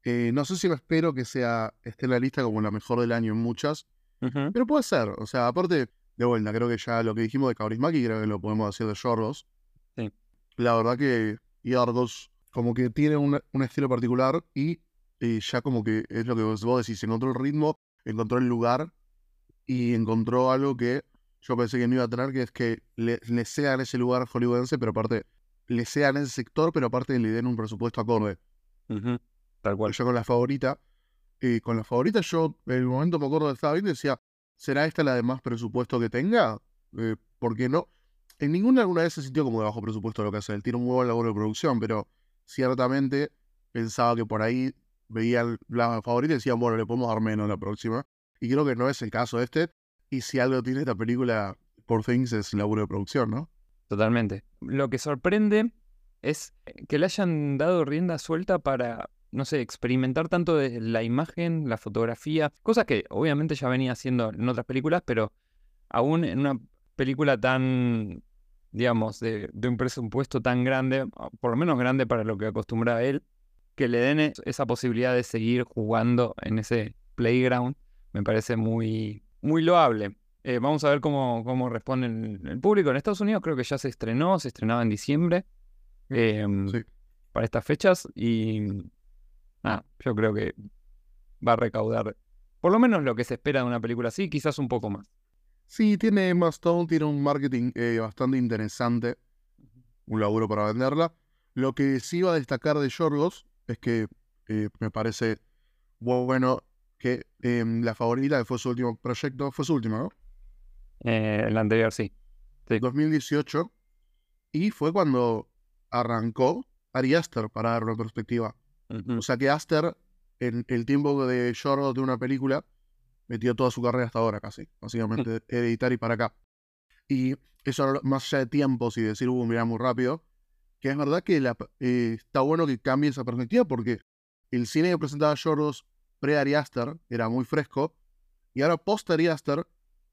eh, no sé si me espero que sea esté en la lista como la mejor del año en muchas, pero puede ser. O sea, aparte, de vuelta, creo que ya lo que dijimos de Kaurismaki, creo que lo podemos decir de Yorgos. Sí. La verdad que Yorgos como que tiene un, estilo particular y, ya como que es lo que vos, vos decís, encontró el ritmo, encontró el lugar y encontró algo que yo pensé que no iba a tener, que es que le, le sean ese lugar hollywoodense, pero aparte, le sean ese sector, pero aparte le den un presupuesto acorde. Tal cual. Yo con la favorita, y con la favorita yo, en el momento me acuerdo de estaba viendo y decía, ¿será esta la de más presupuesto que tenga? Eh, porque no, en ninguna alguna vez se sintió como de bajo presupuesto lo que hace. Él tiene un buen laburo de producción, pero ciertamente pensaba que por ahí veía la favorita y decía, bueno, le podemos dar menos la próxima. Y creo que no es el caso este. Y si algo tiene esta película, por Things, es laburo de producción, ¿no? Totalmente. Lo que sorprende es que le hayan dado rienda suelta para, no sé, experimentar tanto de la imagen, la fotografía, cosas que obviamente ya venía haciendo en otras películas, pero aún en una película tan, digamos, de, de un presupuesto tan grande, por lo menos grande para lo que acostumbra él, que le den esa posibilidad de seguir jugando en ese playground, me parece muy, muy loable. Eh, vamos a ver cómo, cómo responde el, el, público. En Estados Unidos creo que ya se estrenó, se estrenaba en diciembre em, Sí. para estas fechas y nada, yo creo que va a recaudar por lo menos lo que se espera de una película así, quizás un poco más. Sí, tiene Emma Stone, tiene un marketing eh, bastante interesante, un laburo para venderla. Lo que sí va a destacar de Yorgos es que eh, me parece bu- bueno que em, la favorita, que fue su último proyecto, fue su último, ¿no? Eh, el anterior sí. Sí. 2018, y fue cuando arrancó Ari Aster, para dar una perspectiva. Ujú. O sea que Aster, en el tiempo de Yorgos de una película, metió toda su carrera hasta ahora casi, básicamente, de editar y para acá. Y eso más allá de tiempos y decir, uh, mira, muy rápido, que es verdad que la eh, está bueno que cambie esa perspectiva porque el cine que presentaba Yorgos pre-Ari Aster era muy fresco y ahora post-Ari Aster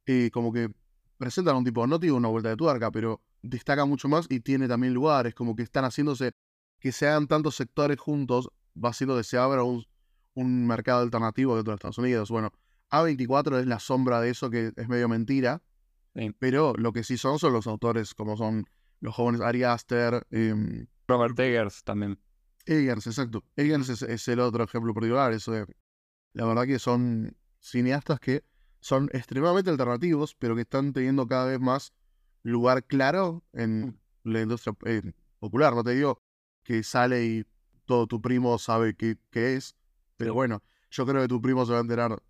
eh, como que presentan un tipo, no digo una vuelta de tuerca, pero destaca mucho más y tiene también lugares, como que están haciéndose, que se hagan tantos sectores juntos, va haciendo que se abra un, un mercado alternativo dentro de Estados Unidos. Bueno, A24 es la sombra de eso que es medio mentira, Sí. pero lo que sí son son los autores, como son los jóvenes Ari Aster, em, Robert Eggers también. Eggers, exacto. Eggers es, es el otro ejemplo particular. Eso de- la verdad que son cineastas que son extremadamente alternativos, pero que están teniendo cada vez más lugar claro en la industria eh, popular. No te digo que sale y todo tu primo sabe qué, qué es, pero bueno, yo creo que tu primo se va a enterar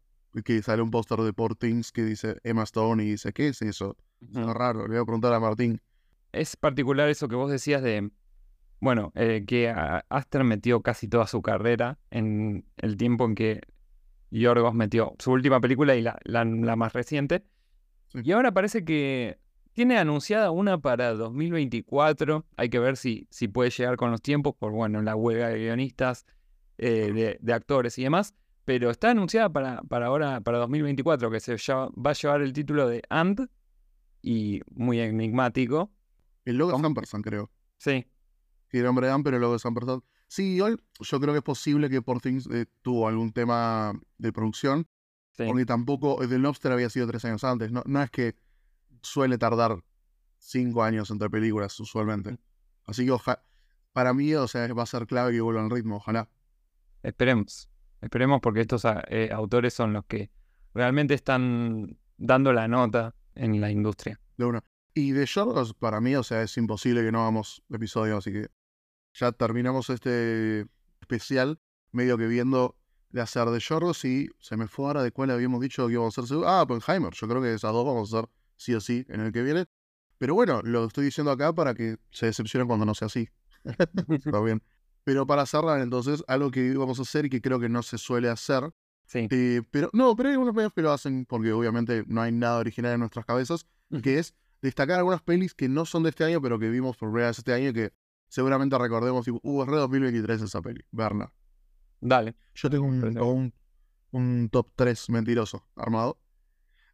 que sale un póster de Poor Things que dice Emma Stone y dice, ¿qué es eso? Está raro, le voy a preguntar a Martín. Es particular eso que vos decías de, bueno, eh, que a- Aster metió casi toda su carrera en el tiempo en que Yorgos metió su última película y la, la- la más reciente. Sí. Y ahora parece que tiene anunciada una para 2024. Hay que ver si, si puede llegar con los tiempos por, bueno, la huelga de guionistas, eh, de, de actores y demás. Pero está anunciada para, para ahora, para 2024, que se va a llevar el título de And y muy enigmático. El logo es ¿Cómo? Ampersand, creo. Sí, Tiene nombre de Am, pero el logo es Ampersand. Sí, hoy yo creo que es posible que Poor Things eh, tuvo algún tema de producción, sí. porque tampoco The Lobster había sido tres años antes. No, no es que suele tardar cinco años entre películas, usualmente. Así que oja- para mí, o sea, va a ser clave que vuelva al ritmo, ojalá. Esperemos. Esperemos porque estos a- eh, autores son los que realmente están dando la nota en la industria. De una. Y de Yorgos, para mí, o sea, es imposible que no hagamos episodio, así que ya terminamos este especial, medio que viendo de hacer de Yorgos y se me fue ahora de cuál habíamos dicho que íbamos a hacer. seguro. Ah, Oppenheimer. Yo creo que esas dos vamos a hacer sí o sí en el que viene. Pero bueno, lo estoy diciendo acá para que se decepcionen cuando no sea así. Está bien. Pero para cerrar, entonces, algo que íbamos a hacer y que creo que no se suele hacer, Sí. eh, pero no, pero hay algunos medios que lo hacen porque obviamente no hay nada original en nuestras cabezas, que es destacar algunas pelis que no son de este año, pero que vimos por primera vez este año y que seguramente recordemos, tipo, uh, es re 2023 esa peli, verla. Dale. Yo tengo un, Perfecto. un, un top 3 mentiroso armado.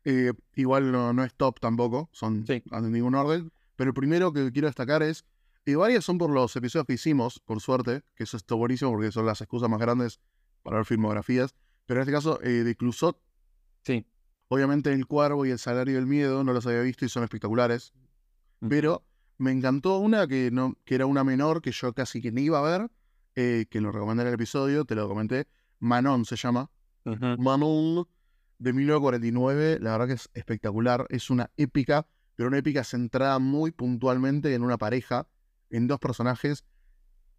Eh, igual no, no es top tampoco, son Sí. en ningún orden. Pero el primero que quiero destacar es, y varias son por los episodios que hicimos, por suerte, que eso está buenísimo porque son las excusas más grandes para ver filmografías. Pero en este caso, eh, de Clusot, Sí. obviamente El Cuervo y El Salario del Miedo no los había visto y son espectaculares. Pero me encantó una que, no, que era una menor que yo casi que ni iba a ver, eh, que lo recomendé en el episodio, te lo comenté. Manon se llama. Ujú. Manon de 1949, la verdad que es espectacular, es una épica, pero una épica centrada muy puntualmente en una pareja, en dos personajes,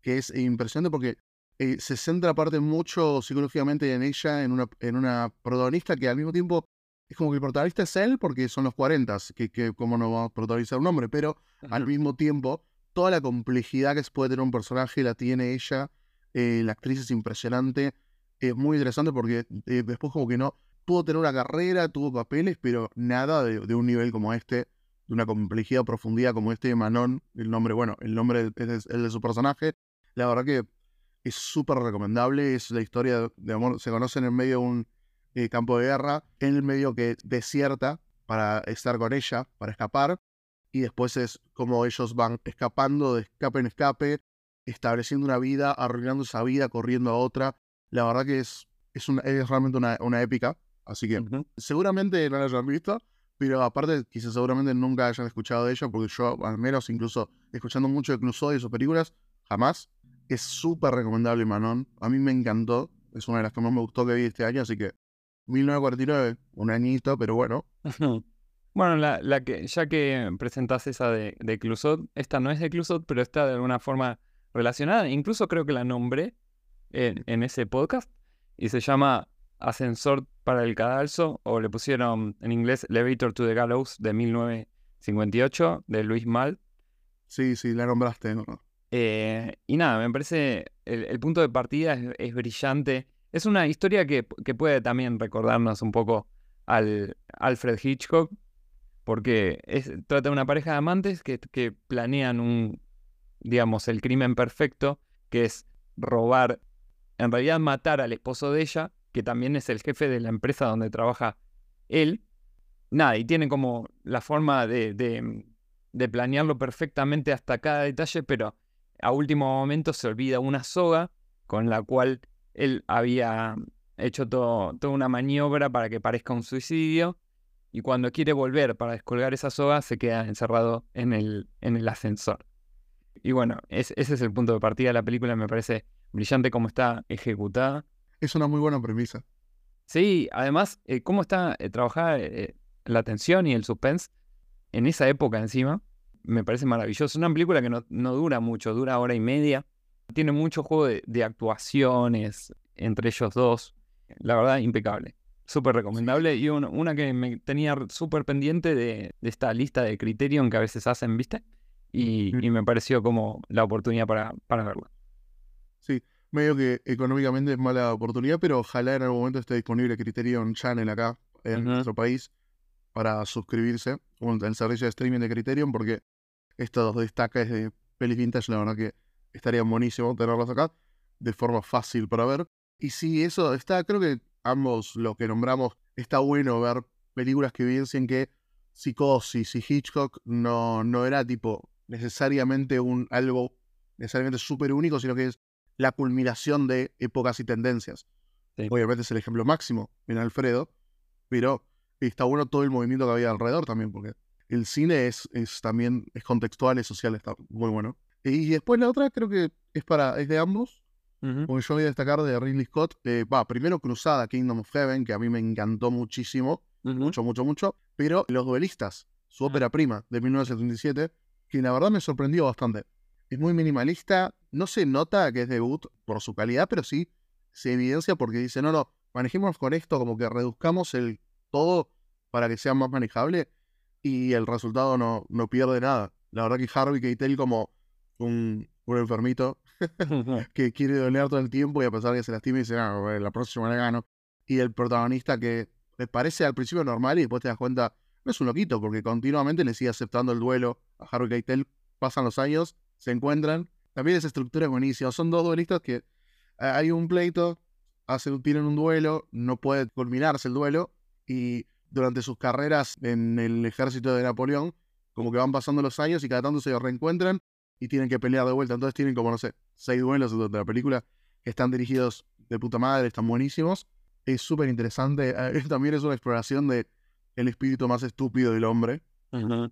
que es impresionante porque eh, se centra aparte mucho psicológicamente en ella, en una, en una protagonista que al mismo tiempo es como que el protagonista es él porque son los 40, que, que cómo no va a protagonizar un hombre, pero al mismo tiempo, toda la complejidad que se puede tener un personaje la tiene ella. eh, la actriz es impresionante. Es muy interesante porque eh, después como que no pudo tener una carrera, tuvo papeles, pero nada de, de un nivel como este, de una complejidad, profundidad como este de Manon. El nombre, bueno, el nombre es de- el de su personaje. La verdad que es súper recomendable. Es la historia de amor. Se conocen en medio de un eh, campo de guerra, en el medio que desierta para estar con ella, para escapar, y después es como ellos van escapando de escape en escape, estableciendo una vida, arruinando esa vida, corriendo a otra. La verdad que es, es, una, es realmente una, una épica, así que seguramente no la hayan visto, pero aparte quizás seguramente nunca hayan escuchado de ella, porque yo al menos incluso escuchando mucho de Clouseau y sus películas, jamás. Es súper recomendable Manon, a mí me encantó, es una de las que más me gustó que vi este año, así que 1949, un añito, pero bueno. Bueno, la, la, que, ya que presentás esa de, de Clusot, esta no es de Clusot, pero está de alguna forma relacionada. Incluso creo que la nombré en, en ese podcast y se llama Ascensor para el Cadalso, o le pusieron en inglés Elevator to the Gallows de 1958 de Luis Mal. Sí, sí, la nombraste, ¿no? Eh, y nada, me parece el, el punto de partida es, es brillante. Es una historia que, que, puede también recordarnos un poco al Alfred Hitchcock, porque trata de una pareja de amantes que, que planean un, digamos, el crimen perfecto, que es robar, en realidad matar al esposo de ella, que también es el jefe de la empresa donde trabaja él. Nada, y tiene como la forma de, de planearlo perfectamente hasta cada detalle, pero a último momento se olvida una soga con la cual él había hecho todo, toda una maniobra para que parezca un suicidio y cuando quiere volver para descolgar esa soga se queda encerrado en el, en el ascensor. Y bueno, ese es el punto de partida de la película, me parece brillante cómo está ejecutada. Es una muy buena premisa. Sí, además, eh, cómo está eh, trabajada eh, la tensión y el suspense en esa época encima, me parece maravilloso. Es una película que no, no dura mucho, dura hora y media. Tiene mucho juego de, de actuaciones entre ellos dos. La verdad, impecable súper recomendable. Y una, una, que me tenía súper pendiente de, de, esta lista de Criterion que a veces hacen, ¿viste? Y, y me pareció como la oportunidad para, para verla. Sí, medio que económicamente es mala oportunidad, pero ojalá en algún momento esté disponible Criterion Channel acá en uh -huh. nuestro país para suscribirse el servicio de streaming de Criterion, porque estos destaques de pelis vintage, la verdad que estaría buenísimo tenerlos acá de forma fácil para ver. Y sí, eso está, creo que ambos lo que nombramos, está bueno ver películas que evidencian que Psicosis y Hitchcock no, no era tipo necesariamente un algo necesariamente súper único, sino que es la culminación de épocas y tendencias. Sí. Obviamente es el ejemplo máximo en Alfredo, pero está bueno todo el movimiento que había alrededor también, porque el cine es, es también es contextual, es social, está muy bueno. Y después la otra creo que es para es de ambos, Uh -huh. Porque yo voy a destacar de Ridley Scott, eh, va, primero Cruzada, Kingdom of Heaven, que a mí me encantó muchísimo, uh -huh. mucho, mucho, mucho, pero Los Duelistas, su uh -huh. ópera prima de 1977, que la verdad me sorprendió bastante. Es muy minimalista, no se nota que es debut por su calidad, pero sí se evidencia porque dice, no, no, manejemos con esto, como que reduzcamos el todo para que sea más manejable y el resultado no, no pierde nada. La verdad que Harvey Keitel como un, un enfermito que quiere doler todo el tiempo y a pesar que se lastima y dice, ah, la próxima le gano. Y el protagonista que me parece al principio normal y después te das cuenta, no es un loquito, porque continuamente le sigue aceptando el duelo a Harvey Keitel. Pasan los años, se encuentran. También esa estructura es buenísima. Son dos duelistas que hay un pleito, hacen, tienen un duelo, no puede culminarse el duelo y durante sus carreras en el ejército de Napoleón, como que van pasando los años y cada tanto se reencuentran y tienen que pelear de vuelta. Entonces tienen como, no sé, seis duelos de la película que están dirigidos de puta madre, están buenísimos. Es súper interesante. Eh, también es una exploración de el espíritu más estúpido del hombre. Uh -huh.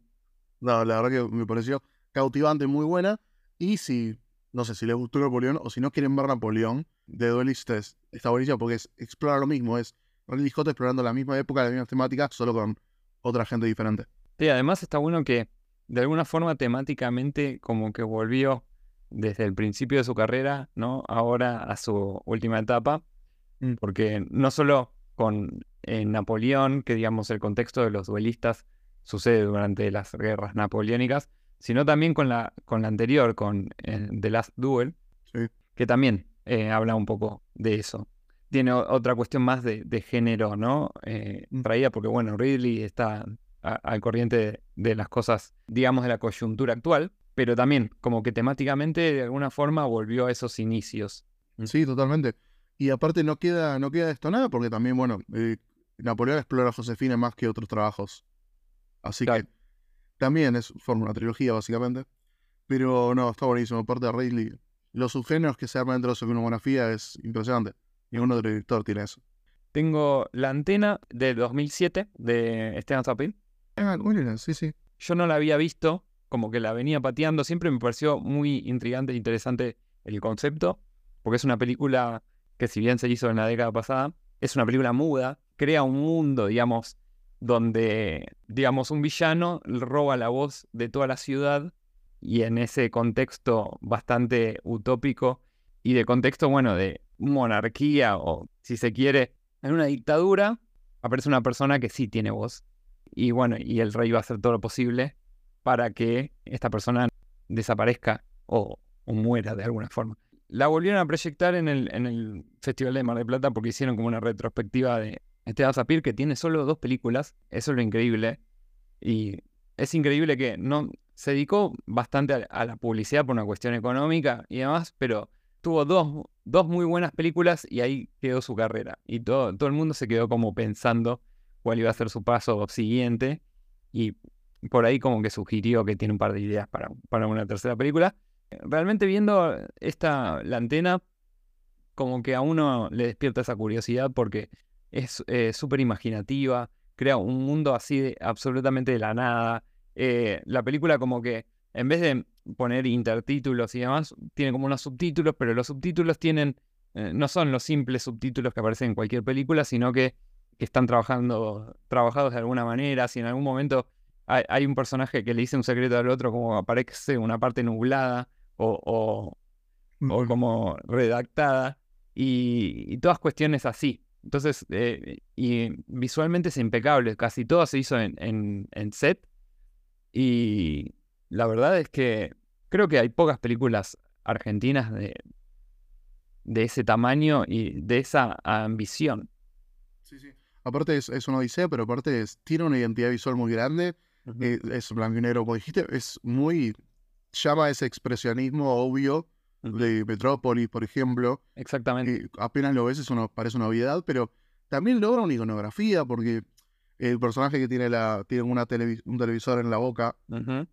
No, la verdad que me pareció cautivante, muy buena. Y si, no sé, si les gustó Napoleón o si no quieren ver Napoleón de Duelistas, está buenísimo porque es, explora lo mismo. Es Ridley Scott explorando la misma época, las mismas temáticas, solo con otra gente diferente. Sí, además está bueno que de alguna forma temáticamente como que volvió desde el principio de su carrera, ¿no? Ahora a su última etapa, mm. porque no solo con eh, Napoleón, que digamos el contexto de los duelistas sucede durante las guerras napoleónicas, sino también con la, con la anterior, con eh, The Last Duel, sí. que también eh, habla un poco de eso. Tiene otra cuestión más de, de género, ¿no? Eh, mm. traída porque, bueno, Ridley está al corriente de, de, las cosas, digamos, de la coyuntura actual, pero también como que temáticamente de alguna forma volvió a esos inicios. Sí, totalmente. Y aparte no queda, no queda esto nada porque también, bueno, eh, Napoleón explora a Josefina más que otros trabajos Así Claro. que también es, forma una trilogía, básicamente. Pero no, está buenísimo. Aparte de Ridley, los subgéneros que se arman dentro de su filmografía es impresionante. Ningún otro director tiene eso. Tengo La Antena de 2007 de Esteban Zapin. Ah, sí, sí. Yo no la había visto, como que la venía pateando. Siempre me pareció muy intrigante e interesante el concepto, porque es una película que si bien se hizo en la década pasada, es una película muda, crea un mundo, digamos, donde, digamos, un villano roba la voz de toda la ciudad y en ese contexto bastante utópico y de contexto, bueno, de monarquía o, si se quiere, en una dictadura, aparece una persona que sí tiene voz. Y bueno, y el rey va a hacer todo lo posible para que esta persona desaparezca o, muera de alguna forma. La volvieron a proyectar en el, en el Festival de Mar del Plata porque hicieron como una retrospectiva de Esteban Zapir que tiene solo dos películas. Eso es lo increíble. Y es increíble que no se dedicó bastante a, a la publicidad por una cuestión económica y demás, pero tuvo dos, dos muy buenas películas y ahí quedó su carrera. Y todo, todo el mundo se quedó como pensando cuál iba a ser su paso siguiente. Y por ahí como que sugirió que tiene un par de ideas para, para una tercera película. Realmente viendo esta, la antena, como que a uno le despierta esa curiosidad porque es eh, súper imaginativa, crea un mundo así de absolutamente de la nada. Eh, la película como que en vez de poner intertítulos y demás, tiene como unos subtítulos, pero los subtítulos tienen, eh, no son los simples subtítulos que aparecen en cualquier película, sino que, que están trabajando, trabajados de alguna manera. Si en algún momento hay, hay, un personaje que le dice un secreto al otro, como aparece una parte nublada o, o, o como redactada, y, y, todas cuestiones así. Entonces, eh, y visualmente es impecable, casi todo se hizo en, en, en set, y la verdad es que creo que hay pocas películas argentinas de, de ese tamaño y de esa ambición. Sí, sí. Aparte es, es una odisea, pero aparte es, tiene una identidad visual muy grande. Uh -huh. eh, es blanco y negro, como dijiste, es muy... llama ese expresionismo obvio uh -huh. de Metrópolis, por ejemplo. Exactamente. Apenas lo ves, es una, parece una obviedad, pero también logra una iconografía, porque el personaje que tiene, la, tiene una un televisor en la boca, uh -huh.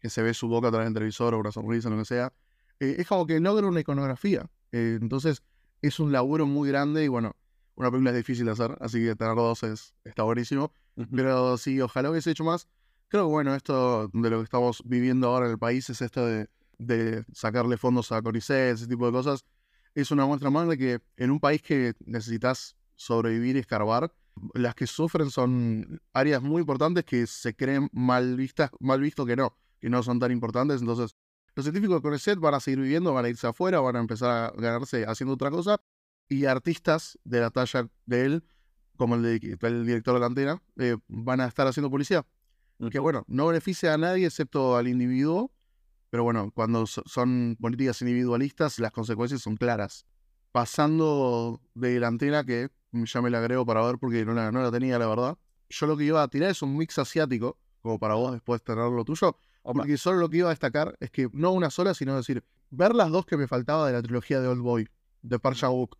que se ve su boca a través del televisor o una sonrisa, lo que sea, eh, es como que logra una iconografía. Eh, entonces, es un laburo muy grande y bueno, una película es difícil de hacer, así que tener dos es, está buenísimo. Uh -huh. Pero sí, ojalá hubiese hecho más. Creo que bueno, esto de lo que estamos viviendo ahora en el país es esto de, de sacarle fondos a Coricet, ese tipo de cosas. Es una muestra más de que en un país que necesitas sobrevivir y escarbar, las que sufren son áreas muy importantes que se creen mal vistas, mal visto que no, que no son tan importantes. Entonces, los científicos de CONICET van a seguir viviendo, van a irse afuera, van a empezar a ganarse haciendo otra cosa. Y artistas de la talla de él, como el, de, el director de la antena, eh, van a estar haciendo publicidad. Uh -huh. Que bueno, no beneficia a nadie excepto al individuo, pero bueno, cuando so son políticas individualistas, las consecuencias son claras. Pasando de la antena, que ya me la agrego para ver porque no la, no la tenía, la verdad. Yo lo que iba a tirar es un mix asiático, como para vos después tener lo tuyo. Porque solo lo que iba a destacar es que no una sola, sino decir, ver las dos que me faltaba de la trilogía de Old Boy, de Park Chan-wook.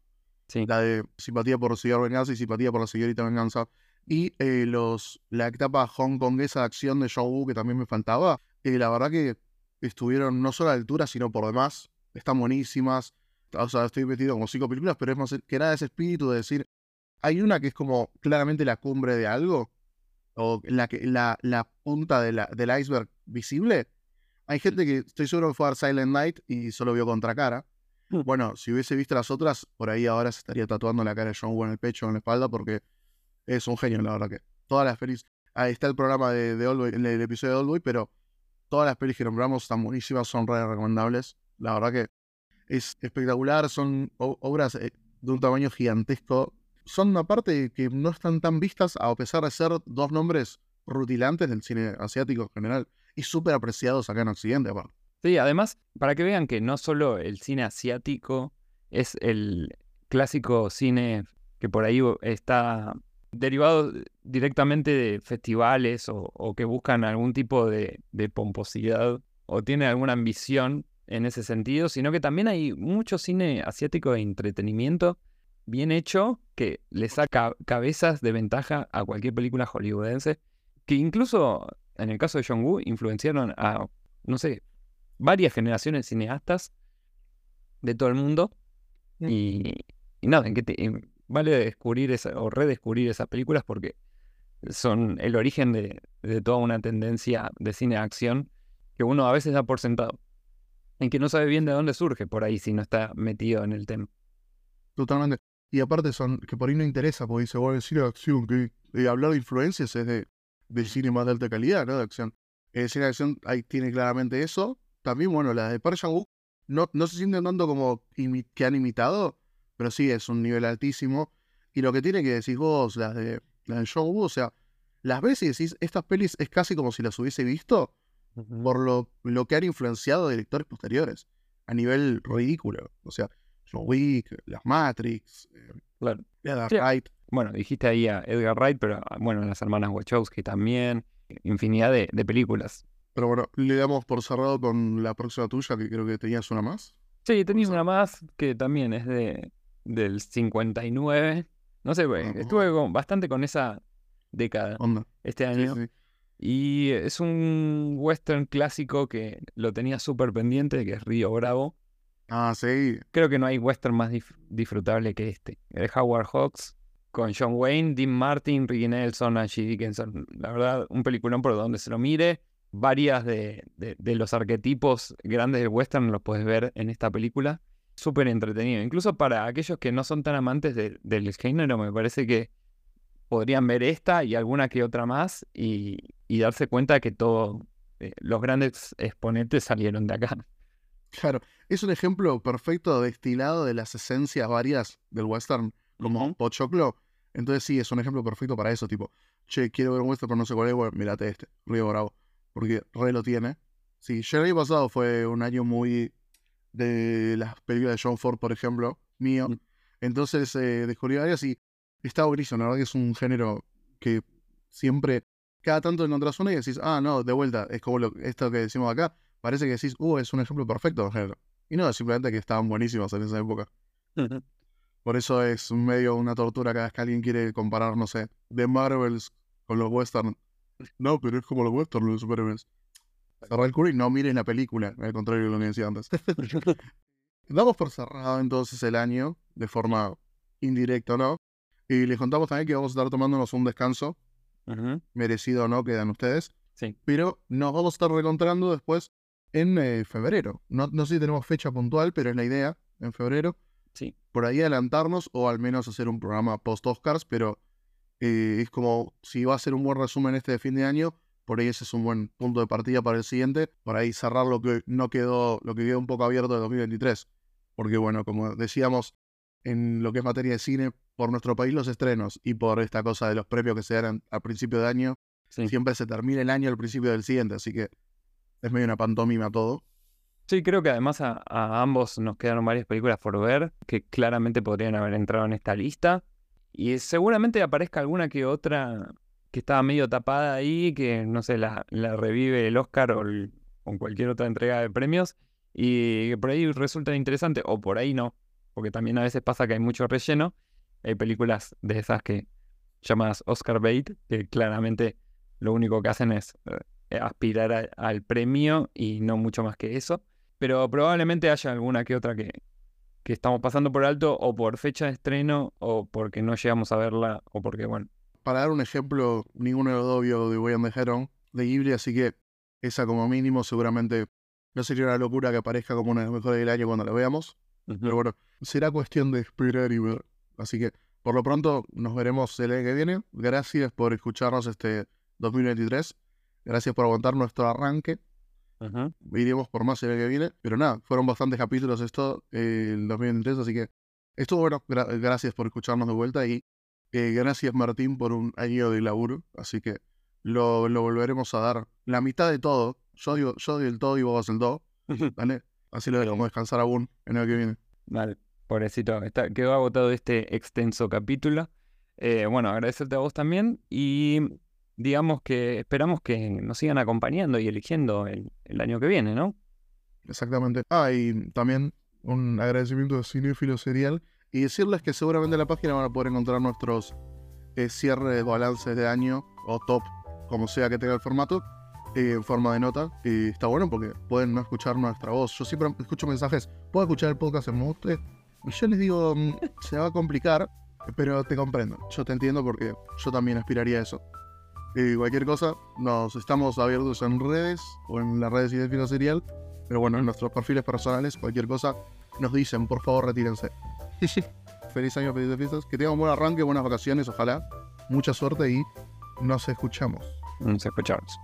Sí. La de Simpatía por Señor Venganza y Simpatía por la Señorita Venganza. Y eh, los, la etapa hongkonguesa de acción de Woo, que también me faltaba. Eh, la verdad que estuvieron no solo a la altura, sino por demás. Están buenísimas. O sea, estoy metido como cinco películas, pero es más que nada ese espíritu de decir, hay una que es como claramente la cumbre de algo, o la, que, la, la punta de la, del iceberg visible. Hay gente que estoy seguro que fue a Silent Night y solo vio contracara. Bueno, si hubiese visto las otras, por ahí ahora se estaría tatuando la cara de John Woo en el pecho o en la espalda, porque es un genio, la verdad que. Todas las pelis. Ahí está el programa de, de el, episodio de Oldboy, pero todas las pelis que nombramos están buenísimas, son re recomendables. La verdad que es espectacular, son obras eh, de un tamaño gigantesco. Son aparte que no están tan vistas, a pesar de ser dos nombres rutilantes del cine asiático en general, y súper apreciados acá en Occidente, aparte. Sí, además, para que vean que no solo el cine asiático es el clásico cine que por ahí está derivado directamente de festivales o, que buscan algún tipo de, de pomposidad o tiene alguna ambición en ese sentido, sino que también hay mucho cine asiático de entretenimiento bien hecho que le saca cabezas de ventaja a cualquier película hollywoodense que incluso en el caso de John Woo influenciaron a, no sé, varias generaciones de cineastas de todo el mundo. Mm. Y, y nada, en que te- vale descubrir esa, o redescubrir esas películas porque son el origen de, de toda una tendencia de cine de acción que uno a veces da por sentado. En que no sabe bien de dónde surge por ahí si no está metido en el tema. Totalmente. Y aparte son que por ahí no interesa, porque dice, bueno, el cine de acción, que eh, hablar de influencias es de, de cine más de alta calidad, ¿no? De acción. El cine de acción ahí tiene claramente eso. También, bueno, las de Park Chan-wook no, no se sienten tanto como que han imitado, pero sí es un nivel altísimo. Y lo que tiene que decir vos, las de, las de John Woo, o sea, las ves y decís, estas pelis es casi como si las hubiese visto por lo, lo que han influenciado directores posteriores, a nivel ridículo. O sea, John Wick, las Matrix, eh, Claro. Edgar Sí. Wright. Bueno, dijiste ahí a Edgar Wright, pero ah, bueno, las hermanas Wachowski también. Infinidad de, de películas. Pero bueno, le damos por cerrado con la próxima tuya, que creo que tenías una más. Sí, tenías una más que también es de del 59. No sé, Ajá. estuve con- bastante con esa década Onda. este Sí, año. sí. Y es un western clásico que lo tenía súper pendiente, que es Río Bravo. Ah, sí. Creo que no hay western más dif- disfrutable que este. El Howard Hawks con John Wayne, Dean Martin, Ricky Nelson, Angie Dickinson. La verdad, un peliculón por donde se lo mire. Varias de, de- de los arquetipos grandes del western los puedes ver en esta película. Súper entretenido. Incluso para aquellos que no son tan amantes de- del género, me parece que podrían ver esta y alguna que otra más y, y darse cuenta que todos los grandes exponentes salieron de acá. Claro. Es un ejemplo perfecto destilado de las esencias varias del western, como Ujú. Pochoclo. Entonces sí, es un ejemplo perfecto para eso, tipo, che, quiero ver un western, pero no sé cuál es, bueno, mirate este, Río Bravo. Porque re lo tiene. Sí, ya el año pasado fue un año muy de las películas de John Ford, por ejemplo, mío. Mm. Entonces eh, descubrí varias y está buenísimo. La verdad que es un género que siempre, cada tanto encontrás una y decís, ah, no, de vuelta, es como lo, esto que decimos acá. Parece que decís, uh, es un ejemplo perfecto de género. Y no, simplemente que estaban buenísimas en esa época. Por eso es medio una tortura cada vez que alguien quiere comparar, no sé, The Marvels con los western. No, pero es como los western, los superhéroes. Cerrar el culo y no miren la película, al contrario de lo que decía antes. Damos por cerrado entonces el año, de forma indirecta, ¿no? Y les contamos también que vamos a estar tomándonos un descanso, merecido o no, quedan ustedes. Sí. Pero nos vamos a estar reencontrando después en eh, febrero. No, no sé si tenemos fecha puntual, pero es la idea, en febrero. Sí. Por ahí adelantarnos o al menos hacer un programa post-Oscars, pero eh, es como si va a ser un buen resumen este de fin de año, por ahí ese es un buen punto de partida para el siguiente, para ahí cerrar lo que no quedó, lo que quedó un poco abierto de 2023. Porque bueno, como decíamos, en lo que es materia de cine, por nuestro país los estrenos y por esta cosa de los premios que se dan al principio de año, Sí. siempre se termina el año al principio del siguiente, así que es medio una pantomima todo. Sí, creo que además a, a ambos nos quedaron varias películas por ver que claramente podrían haber entrado en esta lista. Y seguramente aparezca alguna que otra que estaba medio tapada ahí, que no sé, la, la revive el Oscar o, el- cualquier otra entrega de premios y que por ahí resulta interesante, o por ahí no, porque también a veces pasa que hay mucho relleno. Hay películas de esas que llamadas Oscar bait, que claramente lo único que hacen es eh, aspirar al premio y no mucho más que eso. Pero probablemente haya alguna que otra que, que estamos pasando por alto o por fecha de estreno o porque no llegamos a verla o porque, bueno, Para dar un ejemplo, ninguno de los dos vio and the Heron de Ghibli, así que esa como mínimo seguramente no sería una locura que aparezca como una de las mejores del año cuando la veamos. Pero bueno, será cuestión de esperar y ver. Así que por lo pronto nos veremos el año que viene. Gracias por escucharnos este 2023. Gracias por aguantar nuestro arranque. Iremos por más el año que viene. Pero nada, fueron bastantes capítulos esto eh, el 2023, así que estuvo bueno. Gra- gracias por escucharnos de vuelta y eh, gracias Martín por un año de laburo. Así que lo, lo volveremos a dar la mitad de todo. Yo digo, yo doy el todo y vos vas el todo. ¿Vale? Así lo dejamos descansar aún en el que viene. Vale, pobrecito, está, quedó agotado este extenso capítulo. Eh, bueno, agradecerte a vos también y digamos que esperamos que nos sigan acompañando y eligiendo el, año que viene, ¿no? Exactamente. Ah, y también un agradecimiento de Cinéfilo Serial. Y decirles que seguramente en la página van a poder encontrar nuestros eh, cierres, balances de año o top como sea que tenga el formato, eh, en forma de nota. Y está bueno porque pueden no escuchar nuestra voz. Yo siempre escucho mensajes, ¿puedo escuchar el podcast en mute? Y yo les digo, mm, se va a complicar, pero te comprendo. Yo te entiendo porque yo también aspiraría a eso. Y cualquier cosa, nos estamos abiertos en redes o en las redes de Fino Serial. Pero bueno, en nuestros perfiles personales, cualquier cosa, nos dicen, por favor, retírense. Feliz año, felices fiestas. Que tengan un buen arranque, buenas vacaciones, ojalá. Mucha suerte y nos escuchamos. Nos escuchamos.